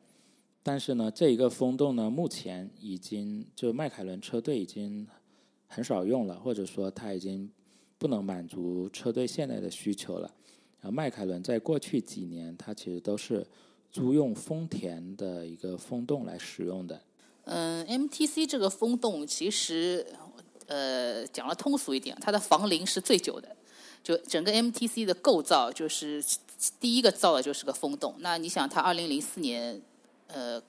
但是呢，这一个风洞呢，目前已经就迈凯伦车队已经很少用了，或者说它已经不能满足车队现在的需求了。然后迈凯伦在过去几年，它其实都是。租用丰田的一个风洞来使用的。嗯，MTC 这个风洞其实呃，讲的通俗一点，它的房龄是最久的。就整个 MTC 的构造，就是第一个造的就是个风洞。那你想，它二零零四年呃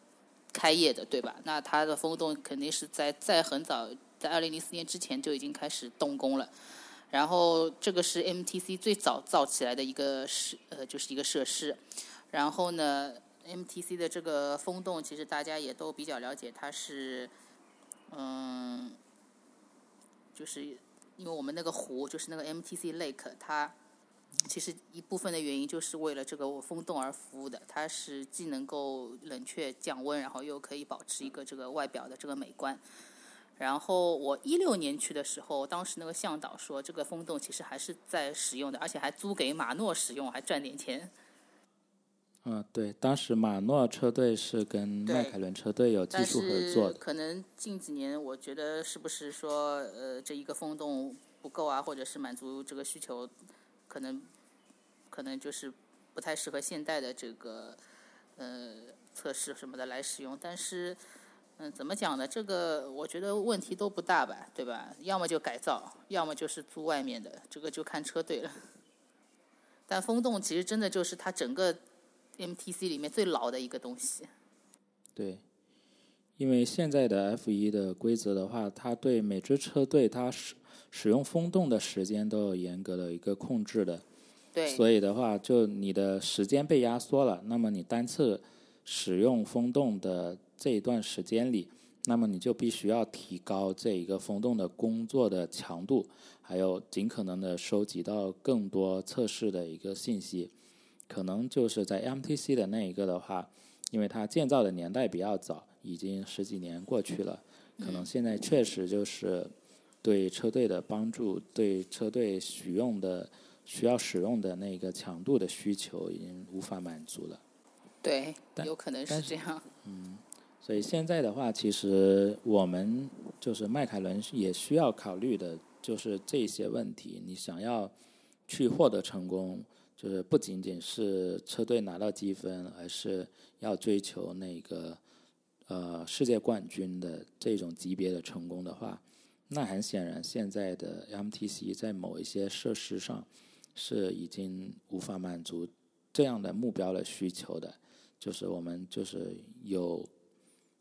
开业的，对吧？那它的风洞肯定是在在很早，在二零零四年之前就已经开始动工了。然后这个是 MTC 最早造起来的一个设呃，就是一个设施。然后呢，MTC 的这个风洞，其实大家也都比较了解，它是嗯，就是。因为我们那个湖就是那个 MTC Lake，它其实一部分的原因就是为了这个风洞而服务的。它是既能够冷却降温，然后又可以保持一个这个外表的这个美观。然后我一六年去的时候，当时那个向导说，这个风洞其实还是在使用的，而且还租给马诺使用，还赚点钱。嗯，对，当时马诺车队是跟迈凯伦车队有技术合作的。可能近几年，我觉得是不是说，呃，这一个风洞不够啊，或者是满足这个需求，可能可能就是不太适合现代的这个呃测试什么的来使用。但是，嗯，怎么讲呢？这个我觉得问题都不大吧，对吧？要么就改造，要么就是租外面的，这个就看车队了。但风洞其实真的就是它整个。MTC 里面最老的一个东西。对，因为现在的 F 一的规则的话，它对每支车队它使使用风洞的时间都有严格的一个控制的。对。所以的话，就你的时间被压缩了，那么你单次使用风洞的这一段时间里，那么你就必须要提高这一个风洞的工作的强度，还有尽可能的收集到更多测试的一个信息。可能就是在 MTC 的那一个的话，因为它建造的年代比较早，已经十几年过去了，可能现在确实就是对车队的帮助，对车队使用的需要使用的那个强度的需求已经无法满足了。对，有可能是这样。嗯，所以现在的话，其实我们就是迈凯伦也需要考虑的，就是这些问题。你想要去获得成功。就是不仅仅是车队拿到积分，而是要追求那个呃世界冠军的这种级别的成功的话，那很显然现在的 MTC 在某一些设施上是已经无法满足这样的目标的需求的。就是我们就是有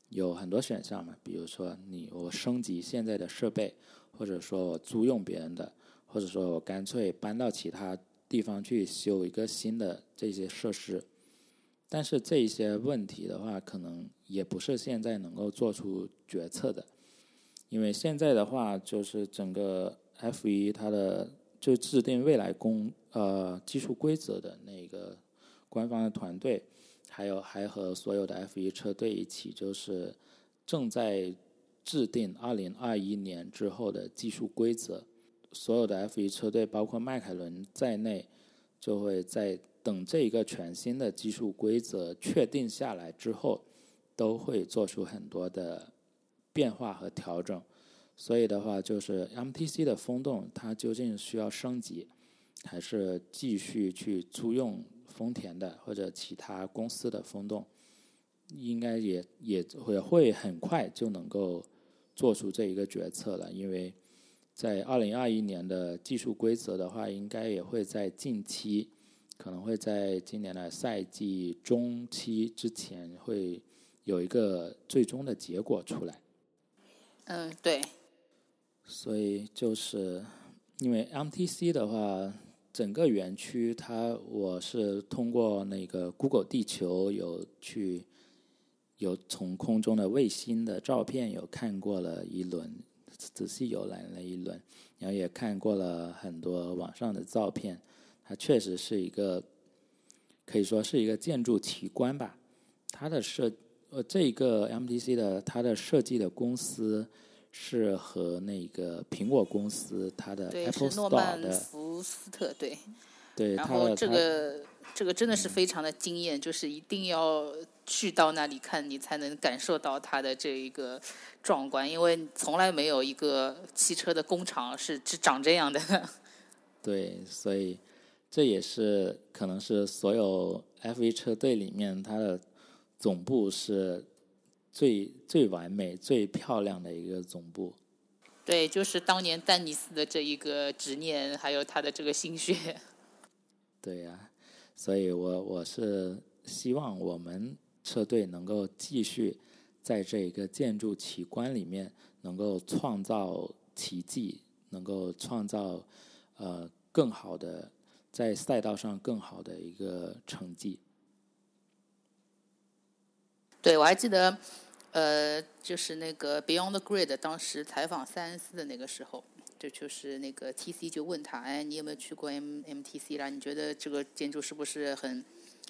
有很多选项嘛，比如说你我升级现在的设备，或者说我租用别人的，或者说我干脆搬到其他。地方去修一个新的这些设施，但是这些问题的话，可能也不是现在能够做出决策的，因为现在的话，就是整个 F 一它的就制定未来公呃技术规则的那个官方的团队，还有还和所有的 F 一车队一起，就是正在制定二零二一年之后的技术规则。所有的 F1 车队，包括迈凯伦在内，就会在等这一个全新的技术规则确定下来之后，都会做出很多的变化和调整。所以的话，就是 MTC 的风洞，它究竟需要升级，还是继续去租用丰田的或者其他公司的风洞？应该也也会会很快就能够做出这一个决策了，因为。在二零二一年的技术规则的话，应该也会在近期，可能会在今年的赛季中期之前会有一个最终的结果出来。嗯，对。所以就是因为 MTC 的话，整个园区它我是通过那个 Google 地球有去有从空中的卫星的照片有看过了一轮。仔细游览了一轮，然后也看过了很多网上的照片，它确实是一个可以说是一个建筑奇观吧。它的设呃，这个 MTC 的它的设计的公司是和那个苹果公司它的 Apple Store 的福斯特对，对，然后这个这个真的是非常的惊艳，就是一定要去到那里看，你才能感受到它的这一个。壮观，因为从来没有一个汽车的工厂是是长这样的。对，所以这也是可能是所有 F1 车队里面它的总部是最最完美、最漂亮的一个总部。对，就是当年丹尼斯的这一个执念，还有他的这个心血。对呀，所以我我是希望我们车队能够继续在这一个建筑奇观里面能够创造奇迹，能够创造呃更好的在赛道上更好的一个成绩。对，我还记得。呃，就是那个 Beyond the Grid，当时采访塞恩斯的那个时候，就就是那个 TC 就问他，哎，你有没有去过 M MTC 啦？你觉得这个建筑是不是很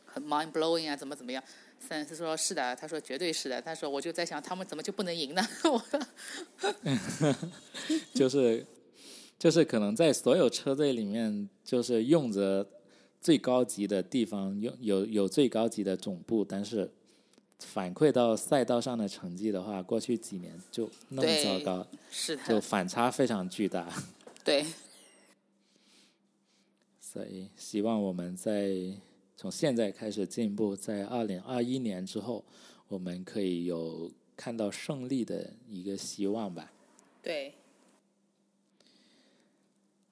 很 mind blowing 啊？怎么怎么样？塞恩斯说是的，他说绝对是的。他说我就在想，他们怎么就不能赢呢？就是就是可能在所有车队里面，就是用着最高级的地方，有有有最高级的总部，但是。反馈到赛道上的成绩的话，过去几年就那么糟糕，是的，就反差非常巨大。对，所以希望我们在从现在开始进步，在二零二一年之后，我们可以有看到胜利的一个希望吧。对。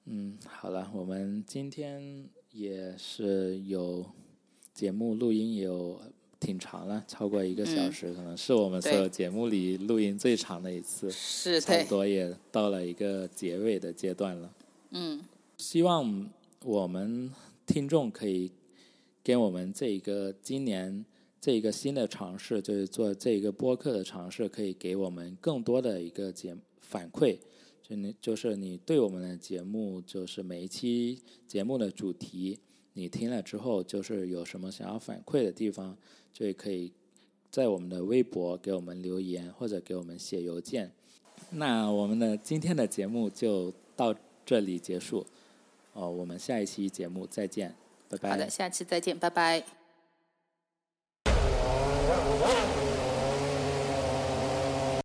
嗯，好了，我们今天也是有节目录音有。挺长了，超过一个小时，可能是我们所有节目里录音最长的一次。是，差不多也到了一个结尾的阶段了。嗯，希望我们听众可以给我们这一个今年这一个新的尝试，就是做这一个播客的尝试，可以给我们更多的一个节反馈。就你就是你对我们的节目，就是每一期节目的主题，你听了之后，就是有什么想要反馈的地方。就可以在我们的微博给我们留言，或者给我们写邮件。那我们的今天的节目就到这里结束。哦，我们下一期节目再见，拜拜。好的，下期再见，拜拜。